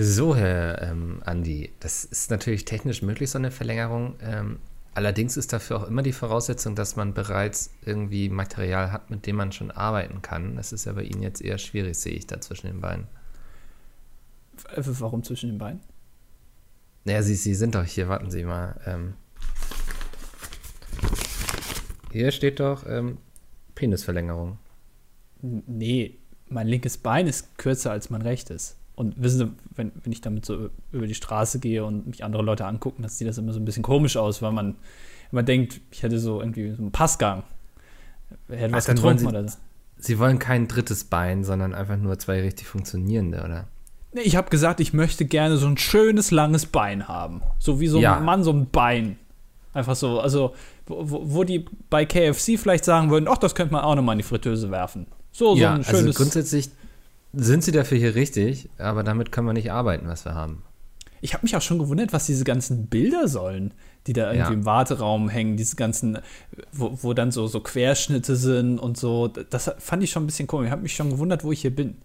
So, Herr ähm, Andi, das ist natürlich technisch möglich, so eine Verlängerung. Ähm, allerdings ist dafür auch immer die Voraussetzung, dass man bereits irgendwie Material hat, mit dem man schon arbeiten kann. Das ist ja bei Ihnen jetzt eher schwierig, sehe ich da zwischen den Beinen. Warum zwischen den Beinen? Naja, Sie, Sie sind doch hier, warten Sie mal. Ähm, hier steht doch ähm, Penisverlängerung. Nee, mein linkes Bein ist kürzer als mein rechtes. Und wissen Sie, wenn, wenn ich damit so über die Straße gehe und mich andere Leute angucken, dann sieht das immer so ein bisschen komisch aus, weil man immer denkt, ich hätte so irgendwie so einen Passgang. Hätte was getrunken Sie, oder so. Sie wollen kein drittes Bein, sondern einfach nur zwei richtig funktionierende, oder? Nee, ich habe gesagt, ich möchte gerne so ein schönes, langes Bein haben. So wie so ja. ein Mann so ein Bein. Einfach so, also wo, wo die bei KFC vielleicht sagen würden, ach, das könnte man auch nochmal in die Fritteuse werfen. So, ja, so ein also schönes. Also grundsätzlich sind sie dafür hier richtig, aber damit können wir nicht arbeiten, was wir haben. Ich habe mich auch schon gewundert, was diese ganzen Bilder sollen, die da irgendwie ja. im Warteraum hängen, diese ganzen, wo, wo dann so, so Querschnitte sind und so. Das fand ich schon ein bisschen komisch. Ich habe mich schon gewundert, wo ich hier bin.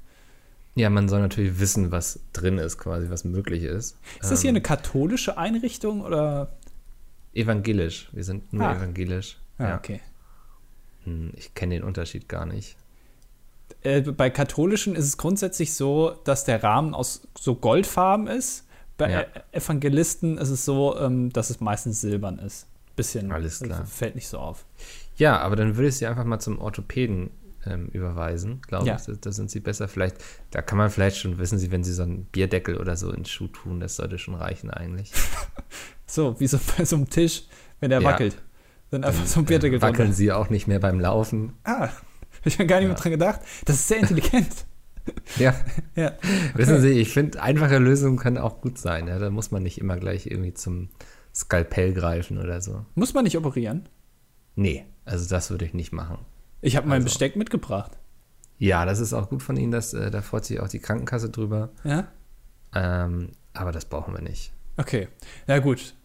Ja, man soll natürlich wissen, was drin ist, quasi, was möglich ist. Ist das hier ähm, eine katholische Einrichtung oder? Evangelisch. Wir sind nur ah. evangelisch. Ah, ja. okay. Hm, ich kenne den Unterschied gar nicht. Äh, bei katholischen ist es grundsätzlich so, dass der Rahmen aus so Goldfarben ist. Bei ja. Evangelisten ist es so, ähm, dass es meistens silbern ist. Bisschen. Alles klar. Also fällt nicht so auf. Ja, aber dann würde ich sie einfach mal zum Orthopäden ähm, überweisen, glaube ja. ich. Da, sind sie besser. Vielleicht, da kann man vielleicht schon, wissen Sie, wenn Sie so einen Bierdeckel oder so in den Schuh tun, das sollte schon reichen eigentlich. so, wie so bei so einem Tisch, wenn der ja. wackelt. Dann einfach so ein Bierdeckel Wackeln drunter. Sie auch nicht mehr beim Laufen. Ah, ich habe gar nicht ja. mehr dran gedacht. Das ist sehr intelligent. Ja. ja. Wissen Sie, ich finde, einfache Lösungen können auch gut sein. Ja? Da muss man nicht immer gleich irgendwie zum Skalpell greifen oder so. Muss man nicht operieren? Nee, also das würde ich nicht machen. Ich habe mein also. Besteck mitgebracht. Ja, das ist auch gut von Ihnen, dass, äh, da freut sich auch die Krankenkasse drüber. Ja. Ähm, aber das brauchen wir nicht. Okay, ja gut.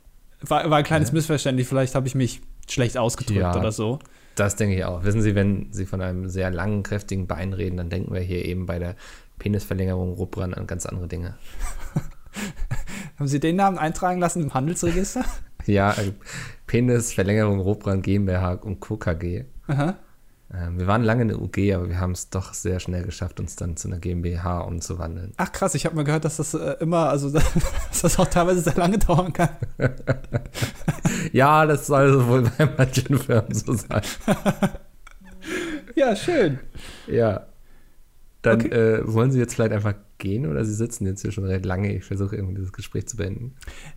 War, war ein kleines ja. Missverständnis, vielleicht habe ich mich schlecht ausgedrückt ja. oder so. Das denke ich auch. Wissen Sie, wenn Sie von einem sehr langen, kräftigen Bein reden, dann denken wir hier eben bei der Penisverlängerung Rupran an ganz andere Dinge. Haben Sie den Namen eintragen lassen im Handelsregister? ja, äh, Penisverlängerung Rupran GmbH und Co. KG. Aha. Ähm, wir waren lange in der UG, aber wir haben es doch sehr schnell geschafft, uns dann zu einer GmbH umzuwandeln. Ach krass, ich habe mal gehört, dass das äh, immer, also dass das auch teilweise sehr lange dauern kann. ja, das soll wohl bei manchen Firmen so sein. ja, schön. Ja. Dann okay. äh, wollen Sie jetzt vielleicht einfach gehen oder Sie sitzen jetzt hier schon recht lange? Ich versuche irgendwie dieses Gespräch zu beenden.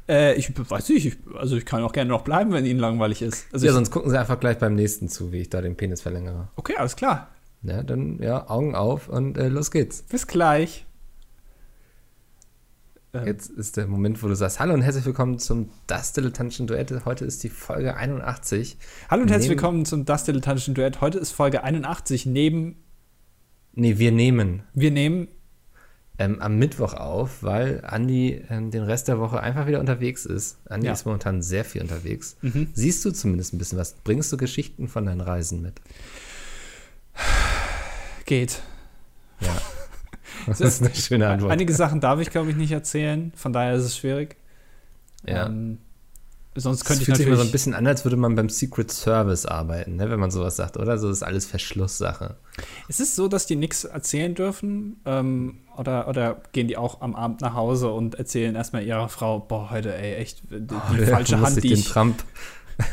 Äh, ich weiß nicht, ich, also ich kann auch gerne noch bleiben, wenn Ihnen langweilig ist. Also ja, sonst gucken Sie einfach gleich beim nächsten zu, wie ich da den Penis verlängere. Okay, alles klar. Ja, dann ja, Augen auf und äh, los geht's. Bis gleich. Ähm. Jetzt ist der Moment, wo du sagst, hallo und herzlich willkommen zum Das Dilettantischen Duett. Heute ist die Folge 81. Hallo und herzlich willkommen zum Das Dilettantischen Duett. Heute ist Folge 81 neben Nee, wir nehmen. Wir nehmen ähm, am Mittwoch auf, weil Andi ähm, den Rest der Woche einfach wieder unterwegs ist. Andi ja. ist momentan sehr viel unterwegs. Mhm. Siehst du zumindest ein bisschen was? Bringst du Geschichten von deinen Reisen mit? Geht. Ja. Das ist eine schöne Antwort. Einige Sachen darf ich, glaube ich, nicht erzählen. Von daher ist es schwierig. Ja. Ähm, Sonst könnte das ich fühlt sich immer so ein bisschen an, als würde man beim Secret Service arbeiten, ne, wenn man sowas sagt, oder? So ist alles Verschlusssache. Ist es so, dass die nichts erzählen dürfen? Ähm, oder, oder gehen die auch am Abend nach Hause und erzählen erstmal ihrer Frau, boah, heute, ey, echt, die, die oh, falsche Hand, die ich... den Trump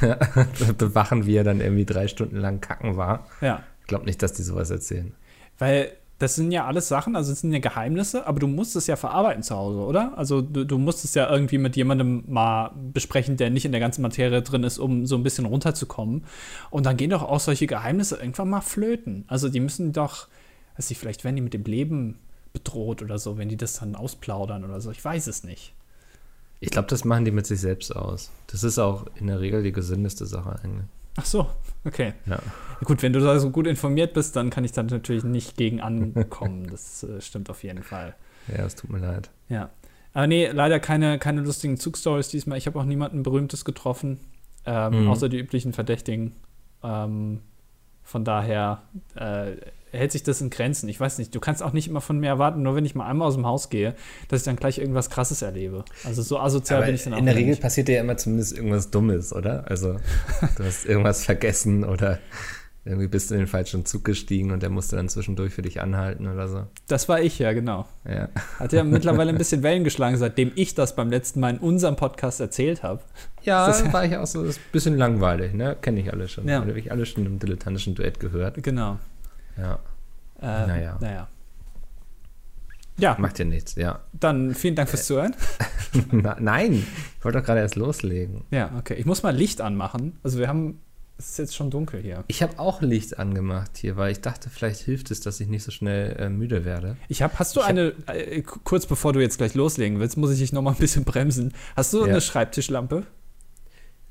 bewachen, wie er dann irgendwie drei Stunden lang kacken war. Ja. Ich glaube nicht, dass die sowas erzählen. Weil das sind ja alles Sachen, also es sind ja Geheimnisse, aber du musst es ja verarbeiten zu Hause, oder? Also du, du musst es ja irgendwie mit jemandem mal besprechen, der nicht in der ganzen Materie drin ist, um so ein bisschen runterzukommen. Und dann gehen doch auch solche Geheimnisse irgendwann mal flöten. Also die müssen doch, weiß ich, vielleicht werden die mit dem Leben bedroht oder so, wenn die das dann ausplaudern oder so. Ich weiß es nicht. Ich glaube, das machen die mit sich selbst aus. Das ist auch in der Regel die gesündeste Sache eigentlich. Ach so, okay. Ja. Gut, wenn du da so gut informiert bist, dann kann ich da natürlich nicht gegen ankommen. das äh, stimmt auf jeden Fall. Ja, es tut mir leid. Ja. Aber nee, leider keine, keine lustigen Zugstories diesmal. Ich habe auch niemanden Berühmtes getroffen, ähm, mhm. außer die üblichen Verdächtigen. Ähm, von daher, äh, hält sich das in Grenzen. Ich weiß nicht, du kannst auch nicht immer von mir erwarten, nur wenn ich mal einmal aus dem Haus gehe, dass ich dann gleich irgendwas Krasses erlebe. Also so asozial Aber bin ich dann auch in der Regel nicht. passiert dir ja immer zumindest irgendwas Dummes, oder? Also du hast irgendwas vergessen oder irgendwie bist du in den falschen Zug gestiegen und der musste dann zwischendurch für dich anhalten oder so. Das war ich, ja, genau. Ja. Hat ja mittlerweile ein bisschen Wellen geschlagen, seitdem ich das beim letzten Mal in unserem Podcast erzählt habe. Ja, Das- war ich auch so das ist ein bisschen langweilig, ne? Kenne ich alle schon. Ja. Habe ich alle schon im dilettantischen Duett gehört. Genau. Ja. Äh, Naja. naja. Ja, Macht ja nichts, ja. dann vielen Dank fürs Zuhören. Na, nein, ich wollte doch gerade erst loslegen. Ja, okay. Ich muss mal Licht anmachen. Also wir haben, es ist jetzt schon dunkel hier. Ich habe auch Licht angemacht hier, weil ich dachte, vielleicht hilft es, dass ich nicht so schnell äh, müde werde. Ich habe, hast du Ich eine, äh, k- kurz bevor du jetzt gleich loslegen willst, muss ich dich noch mal ein bisschen bremsen. Hast du Ja. eine Schreibtischlampe?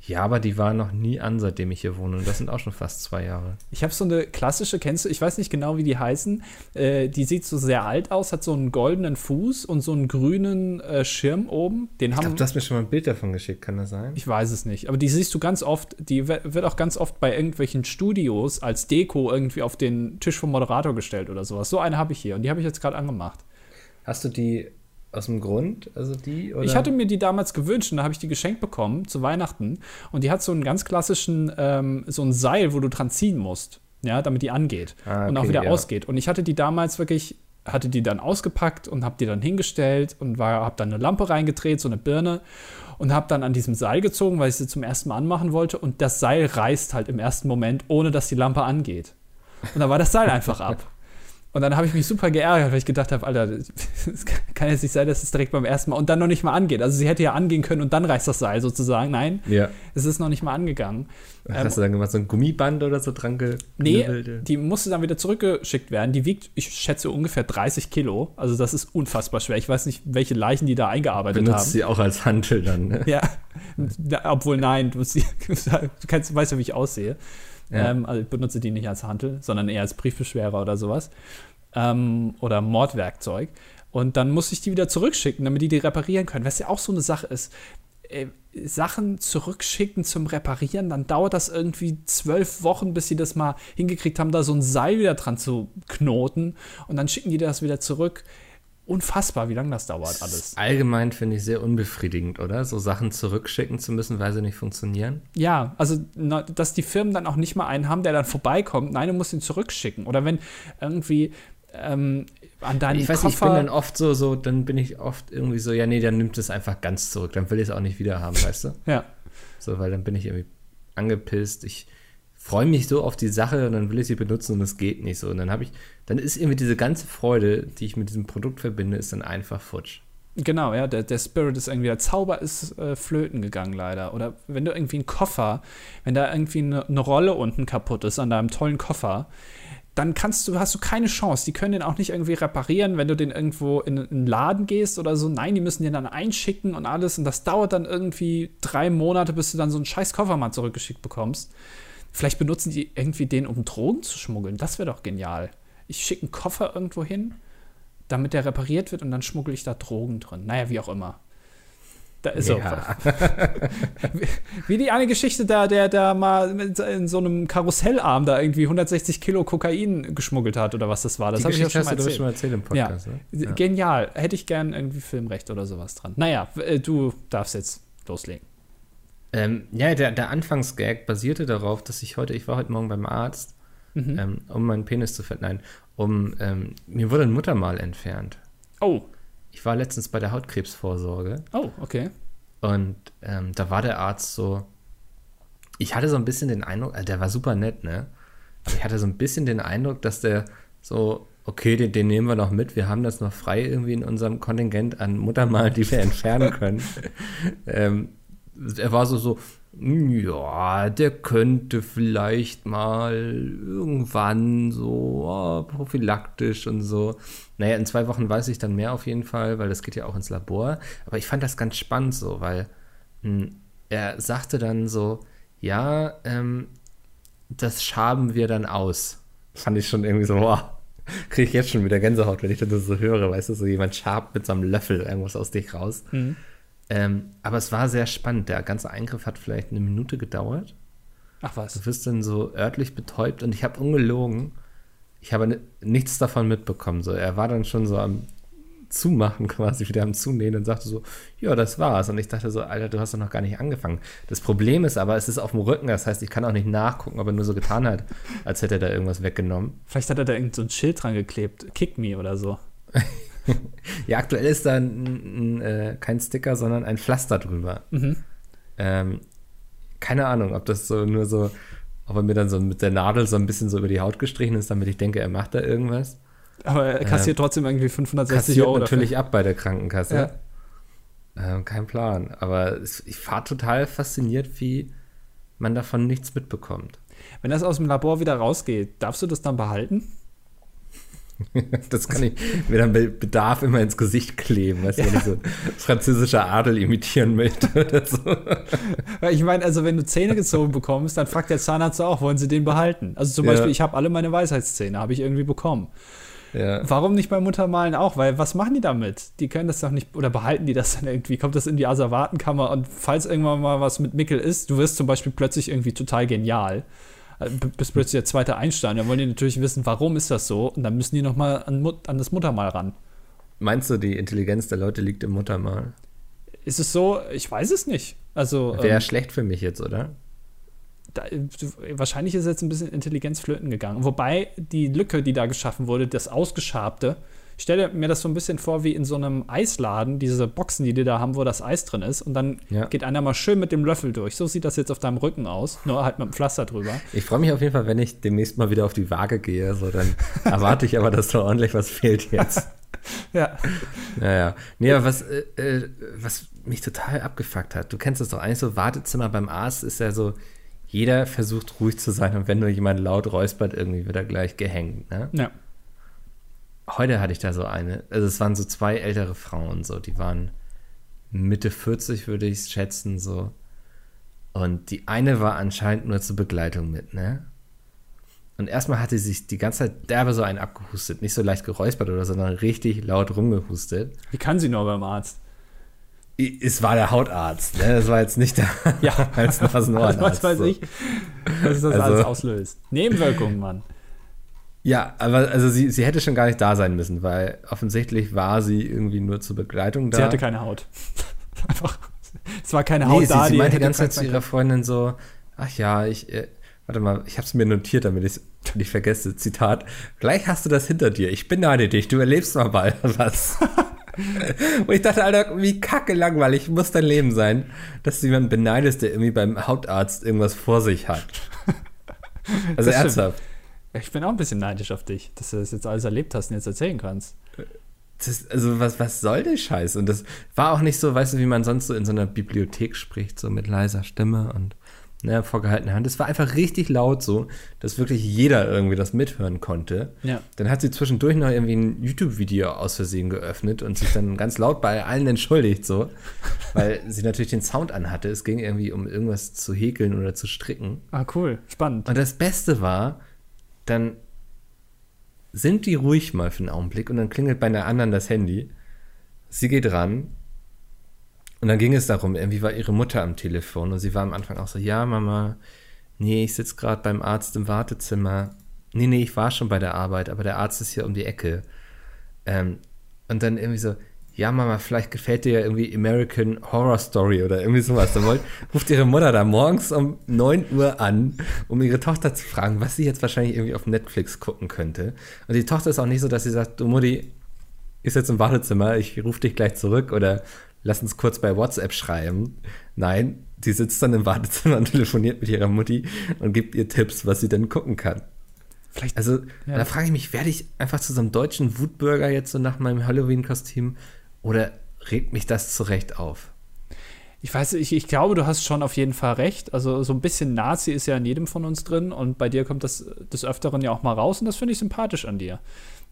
Ja, aber die war noch nie an, seitdem ich hier wohne. Und das sind auch schon fast zwei Jahre. Ich habe so eine klassische, kennst du, ich weiß nicht genau, wie die heißen. Äh, die sieht so sehr alt aus, hat so einen goldenen Fuß und so einen grünen äh, Schirm oben. Den Ich glaube, du hast mir schon mal ein Bild davon geschickt, kann das sein? Ich weiß es nicht, aber die siehst du ganz oft, die wird auch ganz oft bei irgendwelchen Studios als Deko irgendwie auf den Tisch vom Moderator gestellt oder sowas. So eine habe ich hier und die habe ich jetzt gerade angemacht. Hast du die aus dem Grund, also die? Oder? Ich hatte mir die damals gewünscht und da habe ich die geschenkt bekommen zu Weihnachten und die hat so einen ganz klassischen, ähm, so ein Seil, wo du dran ziehen musst, ja, damit die angeht Ah, und auch okay, wieder ja. ausgeht. Und ich hatte die damals wirklich, hatte die dann ausgepackt und habe die dann hingestellt und war, habe dann eine Lampe reingedreht, so eine Birne und habe dann an diesem Seil gezogen, weil ich sie zum ersten Mal anmachen wollte und das Seil reißt halt im ersten Moment, ohne dass die Lampe angeht. Und dann war das Seil einfach ab. Und dann habe ich mich super geärgert, weil ich gedacht habe, Alter, das kann jetzt nicht sein, dass es direkt beim ersten Mal und dann noch nicht mal angeht. Also sie hätte ja angehen können und dann reißt das Seil sozusagen. Nein, Ja. es ist noch nicht mal angegangen. Was Ähm, hast du dann gemacht? So ein Gummiband oder so dran Nee, die musste dann wieder zurückgeschickt werden. Die wiegt, ich schätze, ungefähr 30 Kilo. Also das ist unfassbar schwer. Ich weiß nicht, welche Leichen die da eingearbeitet Benutzt haben. sie auch als Hantel dann, ne? Ja, obwohl nein, du, sie, du kannst, du weißt ja, wie ich aussehe. Ja. Ähm, also ich benutze die nicht als Hantel, sondern eher als Briefbeschwerer oder sowas. Ähm, oder Mordwerkzeug. Und dann muss ich die wieder zurückschicken, damit die die reparieren können. Was ja auch so eine Sache ist. Äh, Sachen zurückschicken zum Reparieren, dann dauert das irgendwie zwölf Wochen, bis sie das mal hingekriegt haben, da so ein Seil wieder dran zu knoten. Und dann schicken die das wieder zurück. Unfassbar, wie lange das dauert alles. Allgemein finde ich sehr unbefriedigend, oder? So Sachen zurückschicken zu müssen, weil sie nicht funktionieren. Ja, also na, dass die Firmen dann auch nicht mal einen haben, der dann vorbeikommt. Nein, du musst ihn zurückschicken. Oder wenn irgendwie ähm, an deinen Ich weiß nicht, ich bin Koffer. dann oft so, so, dann bin ich oft irgendwie so, ja, nee, dann nimmt es einfach ganz zurück. Dann will ich es auch nicht wieder haben, weißt du? ja, So, weil dann bin ich irgendwie angepisst. Ich freue mich so auf die Sache und dann will ich sie benutzen und es geht nicht so. Und dann habe ich, dann ist irgendwie diese ganze Freude, die ich mit diesem Produkt verbinde, ist dann einfach futsch. genau, ja, der, der Spirit ist irgendwie, der Zauber ist äh, flöten gegangen leider. Oder wenn du irgendwie einen Koffer, wenn da irgendwie eine, eine Rolle unten kaputt ist an deinem tollen Koffer, dann kannst du, hast du keine Chance. Die können den auch nicht irgendwie reparieren, wenn du den irgendwo in, in einen Laden gehst oder so. Nein, die müssen den dann einschicken und alles. Und das dauert dann irgendwie drei Monate, bis du dann so einen scheiß Koffer mal zurückgeschickt bekommst. Vielleicht benutzen die irgendwie den, um Drogen zu schmuggeln. Das wäre doch genial. Ich schicke einen Koffer irgendwo hin, damit der repariert wird und dann schmuggle ich da Drogen drin. Naja, wie auch immer. Da ist Ja. so. Wie die eine Geschichte da, der da mal in so einem Karussellarm da irgendwie 160 Kilo Kokain geschmuggelt hat oder was das war. Das habe ich ja schon mal erzählt. schon mal erzählt im Podcast, ne? Ja. Genial. Hätte ich gern irgendwie Filmrecht oder sowas dran. Naja, äh, du darfst jetzt loslegen. Ähm, ja, der, der Anfangsgag basierte darauf, dass ich heute, ich war heute Morgen beim Arzt, Mhm. ähm, um meinen Penis zu verneinen, um, ähm, mir wurde ein Muttermal entfernt. Oh, Ich war letztens bei der Hautkrebsvorsorge oh, okay. und ähm, da war der Arzt so, ich hatte so ein bisschen den Eindruck, also der war super nett, ne? Aber ich hatte so ein bisschen den Eindruck, dass der so, okay, den, den nehmen wir noch mit, wir haben das noch frei irgendwie in unserem Kontingent an Muttermalen, die wir entfernen können. ähm, er war so, so, "Hm, ja, der könnte vielleicht mal irgendwann so ah, prophylaktisch und so. Naja, in zwei Wochen weiß ich dann mehr auf jeden Fall, weil das geht ja auch ins Labor. Aber ich fand das ganz spannend so, weil mh, er sagte dann so, ja, ähm, das schaben wir dann aus. Fand ich schon irgendwie so, wow, kriege ich jetzt schon wieder Gänsehaut, wenn ich das so höre, weißt du, so jemand schabt mit so einem Löffel irgendwas aus dich raus. Ähm, aber es war sehr spannend. Der ganze Eingriff hat vielleicht eine Minute gedauert. Ach was. Du wirst dann so örtlich betäubt und ich habe ungelogen ich habe nichts davon mitbekommen. So, er war dann schon so am Zumachen quasi, wieder am Zunähen und sagte so, ja, das war's. Und ich dachte so, Alter, du hast doch noch gar nicht angefangen. Das Problem ist aber, es ist auf dem Rücken, das heißt, ich kann auch nicht nachgucken, ob er nur so getan hat, als hätte er da irgendwas weggenommen. Vielleicht hat er da irgend so ein Schild dran geklebt, Kick Me oder so. ja, aktuell ist da ein, ein, äh, kein Sticker, sondern ein Pflaster drüber. Mhm. Ähm, keine Ahnung, ob das so nur so, ob er mir dann so mit der Nadel so ein bisschen so über die Haut gestrichen ist, damit ich denke, er macht da irgendwas. Aber er kassiert äh, trotzdem irgendwie 560 Euro. natürlich dafür. ab bei der Krankenkasse. Ja. Äh, kein Plan. Aber ich war total fasziniert, wie man davon nichts mitbekommt. Wenn das aus dem Labor wieder rausgeht, darfst du das dann behalten? das kann ich mir dann bei Bedarf immer ins Gesicht kleben, weißt du, ja. wenn ich so französischer Adel imitieren möchte oder so. Ich meine, also wenn du Zähne gezogen bekommst, dann fragt der Zahnarzt auch, wollen sie den behalten? Also zum ja. Beispiel, ich habe alle meine Weisheitszähne, habe ich irgendwie bekommen. Ja. Warum nicht bei Muttermalen auch? Weil was machen die damit? Die können das doch nicht, oder behalten die das dann irgendwie? Kommt das in die Asservatenkammer und falls irgendwann mal was mit Mickel ist, du wirst zum Beispiel plötzlich irgendwie total genial, bist plötzlich der zweite Einstein, dann wollen die natürlich wissen, warum ist das so und dann müssen die nochmal an, an das Muttermal ran. Meinst du, die Intelligenz der Leute liegt im Muttermal? Ist es so? Ich weiß es nicht. Also wäre ähm, schlecht für mich jetzt, oder? da, wahrscheinlich ist jetzt ein bisschen Intelligenz flöten gegangen. Wobei die Lücke, die da geschaffen wurde, das Ausgeschabte, ich stelle mir das so ein bisschen vor wie in so einem Eisladen, diese Boxen, die die da haben, wo das Eis drin ist. Und dann ja. geht einer mal schön mit dem Löffel durch. So sieht das jetzt auf deinem Rücken aus, nur halt mit dem Pflaster drüber. Ich freue mich auf jeden Fall, wenn ich demnächst mal wieder auf die Waage gehe. So, dann erwarte ich aber, dass da ordentlich was fehlt jetzt. ja. Naja. Nee, aber was, äh, äh, was mich total abgefuckt hat, du kennst das doch eigentlich so, Wartezimmer beim Arzt ist ja so, jeder versucht ruhig zu sein und wenn nur jemand laut räuspert, irgendwie wird er gleich gehängt. Ne? Ja. Heute hatte ich da so eine, also es waren so zwei ältere Frauen, so, die waren Mitte 40, würde ich schätzen, so. Und die eine war anscheinend nur zur Begleitung mit, ne? Und erstmal hatte sie sich die ganze Zeit derbe so einen abgehustet, nicht so leicht geräuspert oder so, sondern richtig laut rumgehustet. Wie kann sie nur beim Arzt? es war der Hautarzt, ne? Das war jetzt nicht der ja. als Nasenohrenarzt. Was weiß ich, was das also, alles auslöst. Nebenwirkungen, Mann. Ja, aber also sie, sie hätte schon gar nicht da sein müssen, weil offensichtlich war sie irgendwie nur zur Begleitung da. Sie hatte keine Haut. Einfach. Es war keine Haut nee, da. Sie, sie meinte die ganze Zeit zu ihrer Freundin so, ach ja, ich, äh, warte mal, ich habe es mir notiert, damit ich es nicht vergesse. Zitat, gleich hast du das hinter dir. Ich beneide dich, du erlebst mal bald was. Und ich dachte, Alter, wie kacke langweilig muss dein Leben sein, dass du jemanden beneidest, der irgendwie beim Hautarzt irgendwas vor sich hat. Also das ernsthaft. Stimmt. Ich bin auch ein bisschen neidisch auf dich, dass du das jetzt alles erlebt hast und jetzt erzählen kannst. Das, also was, was soll der Scheiß? Und das war auch nicht so, weißt du, wie man sonst so in so einer Bibliothek spricht, so mit leiser Stimme und ne, vorgehaltener Hand. Es war einfach richtig laut so, dass wirklich jeder irgendwie das mithören konnte. Ja. Dann hat sie zwischendurch noch irgendwie ein YouTube-Video aus Versehen geöffnet und sich dann ganz laut bei allen entschuldigt, so, weil sie natürlich den Sound anhatte. Es ging irgendwie um irgendwas zu häkeln oder zu stricken. Ah, cool, spannend. Und das Beste war, dann sind die ruhig mal für einen Augenblick und dann klingelt bei einer anderen das Handy. Sie geht ran und dann ging es darum, irgendwie war ihre Mutter am Telefon und sie war am Anfang auch so, ja, Mama, nee, ich sitze gerade beim Arzt im Wartezimmer. Nee, nee, ich war schon bei der Arbeit, aber der Arzt ist hier um die Ecke. Ähm, und dann irgendwie so, ja, Mama, vielleicht gefällt dir ja irgendwie American Horror Story oder irgendwie sowas. Dann wollt, ruft ihre Mutter da morgens um 9 Uhr an, um ihre Tochter zu fragen, was sie jetzt wahrscheinlich irgendwie auf Netflix gucken könnte. Und die Tochter ist auch nicht so, dass sie sagt, du Mutti, ist jetzt im Wartezimmer, ich rufe dich gleich zurück oder lass uns kurz bei WhatsApp schreiben. Nein, sie sitzt dann im Wartezimmer und telefoniert mit ihrer Mutti und gibt ihr Tipps, was sie denn gucken kann. Vielleicht, also, ja. da frage ich mich, werde ich einfach zu so einem deutschen Wutbürger jetzt so nach meinem Halloween-Kostüm oder regt mich das zurecht auf? Ich weiß, ich, ich glaube, du hast schon auf jeden Fall recht. Also so ein bisschen Nazi ist ja in jedem von uns drin und bei dir kommt das des Öfteren ja auch mal raus und das finde ich sympathisch an dir.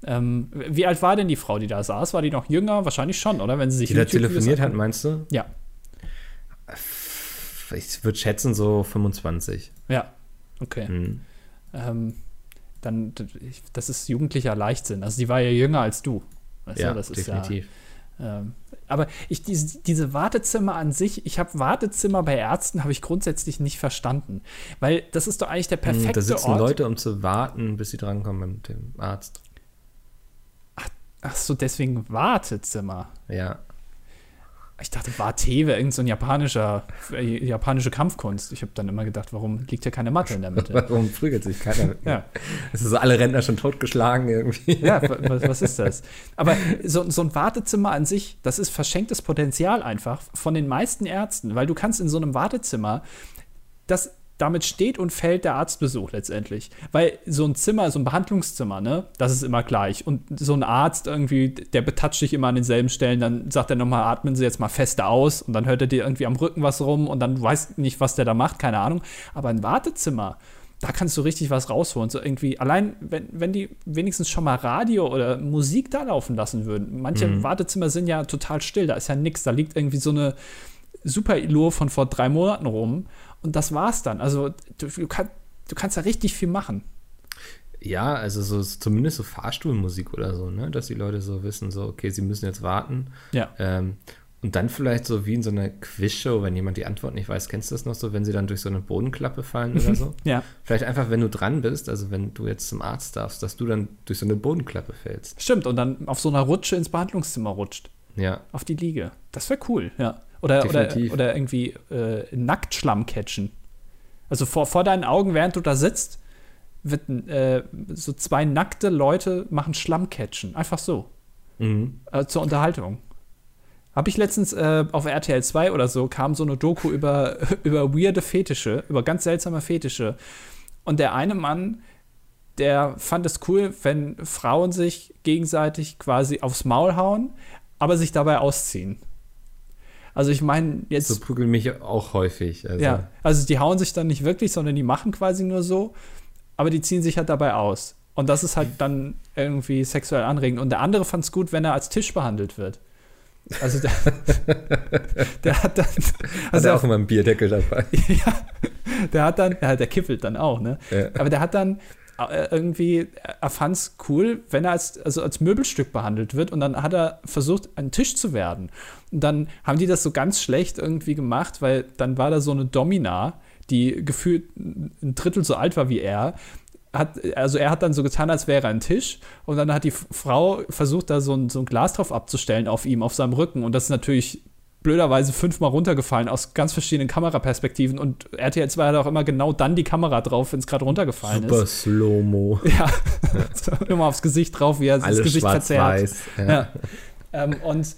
Ähm, wie alt war denn die Frau, die da saß? War die noch jünger? Wahrscheinlich schon, oder? Wenn sie sich die da telefoniert hat, meinst du? Ja. Ich würde schätzen so 25. Ja, okay. Mhm. Ähm, dann, das ist jugendlicher Leichtsinn. Also die war ja jünger als du. Weißt ja, das definitiv. Ähm, aber ich, diese, diese Wartezimmer an sich, ich habe Wartezimmer bei Ärzten, habe ich grundsätzlich nicht verstanden. Weil das ist doch eigentlich der perfekte Ort. Da sitzen Ort. Leute, um zu warten, bis sie drankommen mit dem Arzt. Ach, ach so, deswegen Wartezimmer. Ja. Ich dachte, Warte wäre irgend so ein japanischer, äh, japanische Kampfkunst. Ich habe dann immer gedacht, warum liegt hier keine Matte in der Mitte? warum prügelt sich keiner? Ja. Es sind so alle Rentner schon totgeschlagen irgendwie. Ja, was, was ist das? Aber so, so ein Wartezimmer an sich, das ist verschenktes Potenzial einfach von den meisten Ärzten, weil du kannst in so einem Wartezimmer, das damit steht und fällt der Arztbesuch letztendlich. Weil so ein Zimmer, so ein Behandlungszimmer, ne, das ist immer gleich. Und so ein Arzt irgendwie, der betatscht dich immer an denselben Stellen, dann sagt er nochmal, atmen Sie jetzt mal fester aus und dann hört er dir irgendwie am Rücken was rum und dann weiß nicht, was der da macht, keine Ahnung. Aber ein Wartezimmer, da kannst du richtig was rausholen. So irgendwie, allein, wenn, wenn die wenigstens schon mal Radio oder Musik da laufen lassen würden. Manche mhm. Wartezimmer sind ja total still, da ist ja nichts, da liegt irgendwie so eine Super Ilo von vor drei Monaten rum und das war's dann. Also du, du, kann, du kannst da richtig viel machen. Ja, also so zumindest so Fahrstuhlmusik oder so, ne? Dass die Leute so wissen, so, okay, sie müssen jetzt warten. Ja. Ähm, und dann vielleicht so wie in so einer Quizshow, wenn jemand die Antwort nicht weiß, kennst du das noch so, wenn sie dann durch so eine Bodenklappe fallen oder so? ja. Vielleicht einfach, wenn du dran bist, also wenn du jetzt zum Arzt darfst, dass du dann durch so eine Bodenklappe fällst. Stimmt, und dann auf so einer Rutsche ins Behandlungszimmer rutscht. Ja. Auf die Liege. Das wäre cool, ja. Oder, oder, oder irgendwie äh, Nacktschlamm catchen. Also vor, vor deinen Augen, während du da sitzt, wird, äh, so zwei nackte Leute machen Schlammcatchen. Einfach so. Mhm. Äh, zur Unterhaltung. Habe ich letztens äh, auf RTL 2 oder so, kam so eine Doku über, über weirde Fetische, über ganz seltsame Fetische. Und der eine Mann, der fand es cool, wenn Frauen sich gegenseitig quasi aufs Maul hauen, aber sich dabei ausziehen. Also ich meine, jetzt. So prügeln mich auch häufig. Also. Ja, also die hauen sich dann nicht wirklich, sondern die machen quasi nur so, aber die ziehen sich halt dabei aus. Und das ist halt dann irgendwie sexuell anregend. Und der andere fand es gut, wenn er als Tisch behandelt wird. Also der, der hat dann. Also hat er auch immer einen Bierdeckel dabei. ja, der hat dann, ja, der kippelt dann auch, ne? Ja. Aber der hat dann äh, irgendwie, er fand es cool, wenn er als, also als Möbelstück behandelt wird und dann hat er versucht, ein Tisch zu werden. Und dann haben die das so ganz schlecht irgendwie gemacht, weil dann war da so eine Domina, die gefühlt ein Drittel so alt war wie er. Hat, also er hat dann so getan, als wäre er ein Tisch und dann hat die Frau versucht, da so ein, so ein Glas drauf abzustellen auf ihm, auf seinem Rücken und das ist natürlich blöderweise fünfmal runtergefallen aus ganz verschiedenen Kameraperspektiven und RTL 2 hat auch immer genau dann die Kamera drauf, wenn es gerade runtergefallen Super ist. Super Slow-Mo. Ja, immer aufs Gesicht drauf, wie er Alles das Gesicht verzerrt. Ja. ja. Ähm, und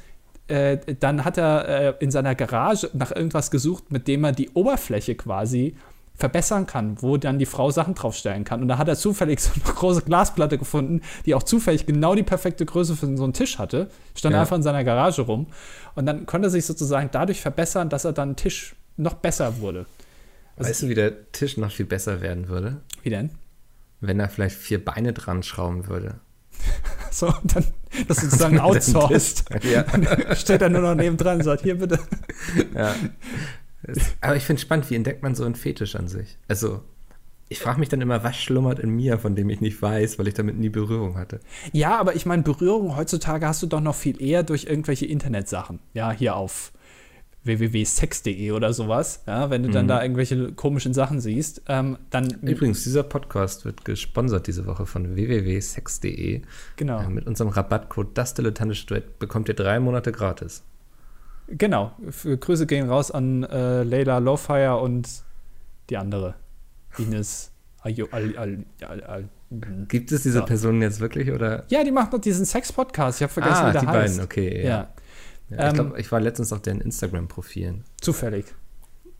äh, dann hat er äh, in seiner Garage nach irgendwas gesucht, mit dem er die Oberfläche quasi verbessern kann, wo dann die Frau Sachen draufstellen kann. Und da hat er zufällig so eine große Glasplatte gefunden, die auch zufällig genau die perfekte Größe für so einen Tisch hatte. Stand ja. einfach in seiner Garage rum. Und dann konnte er sich sozusagen dadurch verbessern, dass er dann Tisch noch besser wurde. Also weißt du, wie der Tisch noch viel besser werden würde? Wie denn? Wenn er vielleicht vier Beine dran schrauben würde. so, und dann das sozusagen outsourced. Ja. Dann steht er nur noch nebendran und sagt, hier bitte. Ja. Aber ich finde es spannend, wie entdeckt man so einen Fetisch an sich? Also, ich frage mich dann immer, was schlummert in mir, von dem ich nicht weiß, weil ich damit nie Berührung hatte. Ja, aber ich meine, Berührung heutzutage hast du doch noch viel eher durch irgendwelche Internetsachen. Ja, hier auf www.sex.de oder sowas. Ja, wenn du mhm. dann da irgendwelche komischen Sachen siehst, ähm, dann. Übrigens, dieser Podcast wird gesponsert diese Woche von www.sex.de. Genau. Äh, mit unserem Rabattcode das dilettantische Duett bekommt ihr drei Monate gratis. Genau. Für Grüße gehen raus an äh, Leila Lowfire und die andere. Ines Ayo, al, al, al, Gibt es diese ja. Personen jetzt wirklich oder? Ja, die macht noch diesen Sex-Podcast. Ich habe vergessen, ah, wie der die heißt. beiden, okay. Ja. ja. Ja ich, ähm, glaub, ich war letztens auf deren Instagram-Profilen. Zufällig.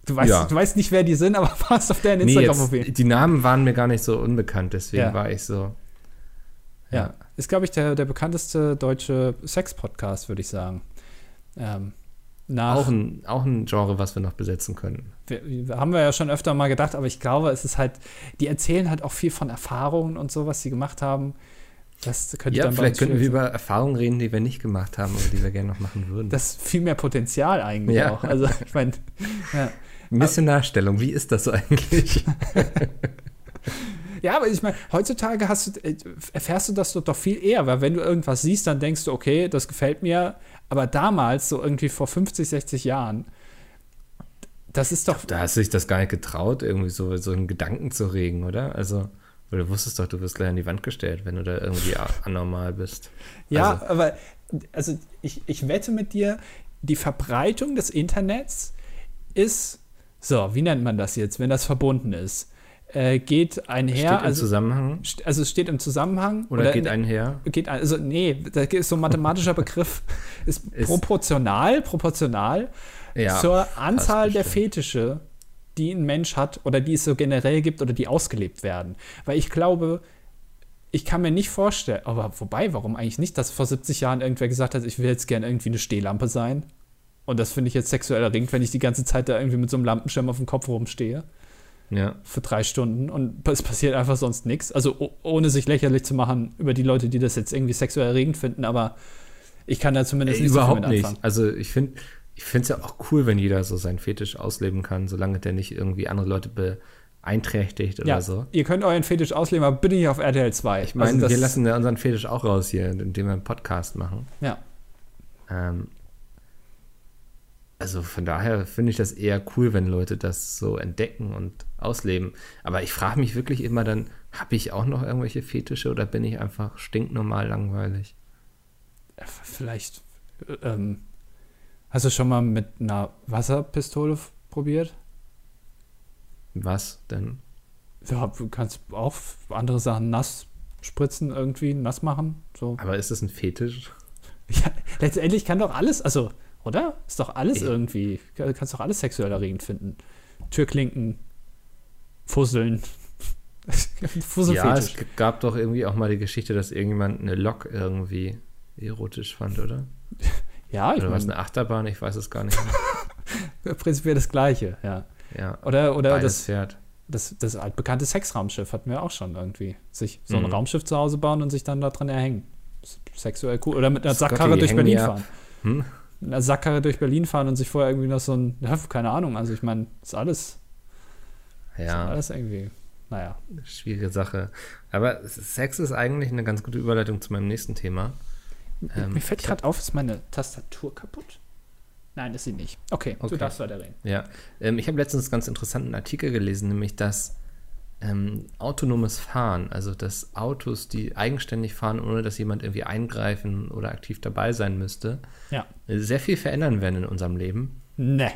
Du weißt, ja. du weißt nicht, wer die sind, aber warst auf deren Instagram-Profil. Nee, die Namen waren mir gar nicht so unbekannt, deswegen war ich so. Ja, ist, glaube ich, der, der bekannteste deutsche Sex-Podcast, würde ich sagen. Ähm. Auch ein, auch ein Genre, was wir noch besetzen können. Wir, haben wir ja schon öfter mal gedacht, aber ich glaube, es ist halt, die erzählen halt auch viel von Erfahrungen und so, was sie gemacht haben. Das könnte ja, dann vielleicht könnten wir über Erfahrungen reden, die wir nicht gemacht haben oder die wir gerne noch machen würden. Das ist viel mehr Potenzial eigentlich ja. auch. Also ich meine, ja. Nachstellung, wie ist das so eigentlich? Ja, aber ich meine, heutzutage hast du, äh, erfährst du das doch viel eher, weil wenn du irgendwas siehst, dann denkst du, okay, das gefällt mir. Aber damals, so irgendwie vor 50, 60 Jahren, das ist doch. Da hast du dich das gar nicht getraut, irgendwie so, so einen Gedanken zu regen, oder? Also, weil du wusstest doch, du wirst gleich an die Wand gestellt, wenn du da irgendwie anormal bist. Ja, also, aber also ich, ich wette mit dir, die Verbreitung des Internets ist, so, wie nennt man das jetzt, wenn das verbunden ist? Äh, geht einher. Steht im also, Zusammenhang? Also es steht im Zusammenhang. Oder, oder geht einher? Geht, also nee, das ist so ein mathematischer Begriff. Ist, ist proportional, proportional ja, zur Anzahl der Fetische, die ein Mensch hat oder die es so generell gibt oder die ausgelebt werden. Weil ich glaube, ich kann mir nicht vorstellen, aber wobei, warum eigentlich nicht, dass vor 70 Jahren irgendwer gesagt hat, ich will jetzt gerne irgendwie eine Stehlampe sein. Und das finde ich jetzt sexuell erregend, wenn ich die ganze Zeit da irgendwie mit so einem Lampenschirm auf dem Kopf rumstehe. Ja. Für drei Stunden und es passiert einfach sonst nichts. Also ohne sich lächerlich zu machen über die Leute, die das jetzt irgendwie sexuell erregend finden, aber ich kann da zumindest Ey, nicht überhaupt so nicht. Also ich finde ich finde es ja auch cool, wenn jeder so seinen Fetisch ausleben kann, solange der nicht irgendwie andere Leute beeinträchtigt oder ja, so. Ihr könnt euren Fetisch ausleben, aber bitte nicht auf RTL 2. Ich meine, also wir lassen ja unseren Fetisch auch raus hier, indem wir einen Podcast machen. Ja. Ähm, also von daher finde ich das eher cool, wenn Leute das so entdecken und ausleben. Aber ich frage mich wirklich immer dann, habe ich auch noch irgendwelche Fetische oder bin ich einfach stinknormal langweilig? Vielleicht. Ähm, hast du schon mal mit einer Wasserpistole probiert? Was denn? Ja, du kannst auch andere Sachen nass spritzen, irgendwie nass machen. So. Aber ist das ein Fetisch? Ja, letztendlich kann doch alles, also oder? Ist doch alles Ey. irgendwie. Du kannst doch alles sexuell erregend finden. Türklinken, Fusseln. ja, es gab doch irgendwie auch mal die Geschichte, dass irgendjemand eine Lok irgendwie erotisch fand, oder? Ja, ich Oder war es eine Achterbahn? Ich weiß es gar nicht mehr. Prinzipiell das Gleiche, ja. Ja. Oder, oder das Pferd. Das, das altbekannte Sexraumschiff hatten wir auch schon irgendwie. Sich so ein mhm. Raumschiff zu Hause bauen und sich dann da dran erhängen. Sexuell cool. Oder mit einer Sackkarre durch Berlin fahren. Hm? in einer Sackkarre durch Berlin fahren und sich vorher irgendwie noch so ein, ja, keine Ahnung, also ich meine, ist alles. Ja. Ist alles irgendwie, naja. Schwierige Sache. Aber Sex ist eigentlich eine ganz gute Überleitung zu meinem nächsten Thema. Ähm, Mir fällt gerade auf, ist meine Tastatur kaputt? Nein, ist sie nicht. Okay, okay. du darfst weiter reden. Ja, ähm, ich habe letztens einen ganz interessanten Artikel gelesen, nämlich dass ähm, autonomes Fahren, also dass Autos, die eigenständig fahren, ohne dass jemand irgendwie eingreifen oder aktiv dabei sein müsste, ja. sehr viel verändern werden in unserem Leben. Ne.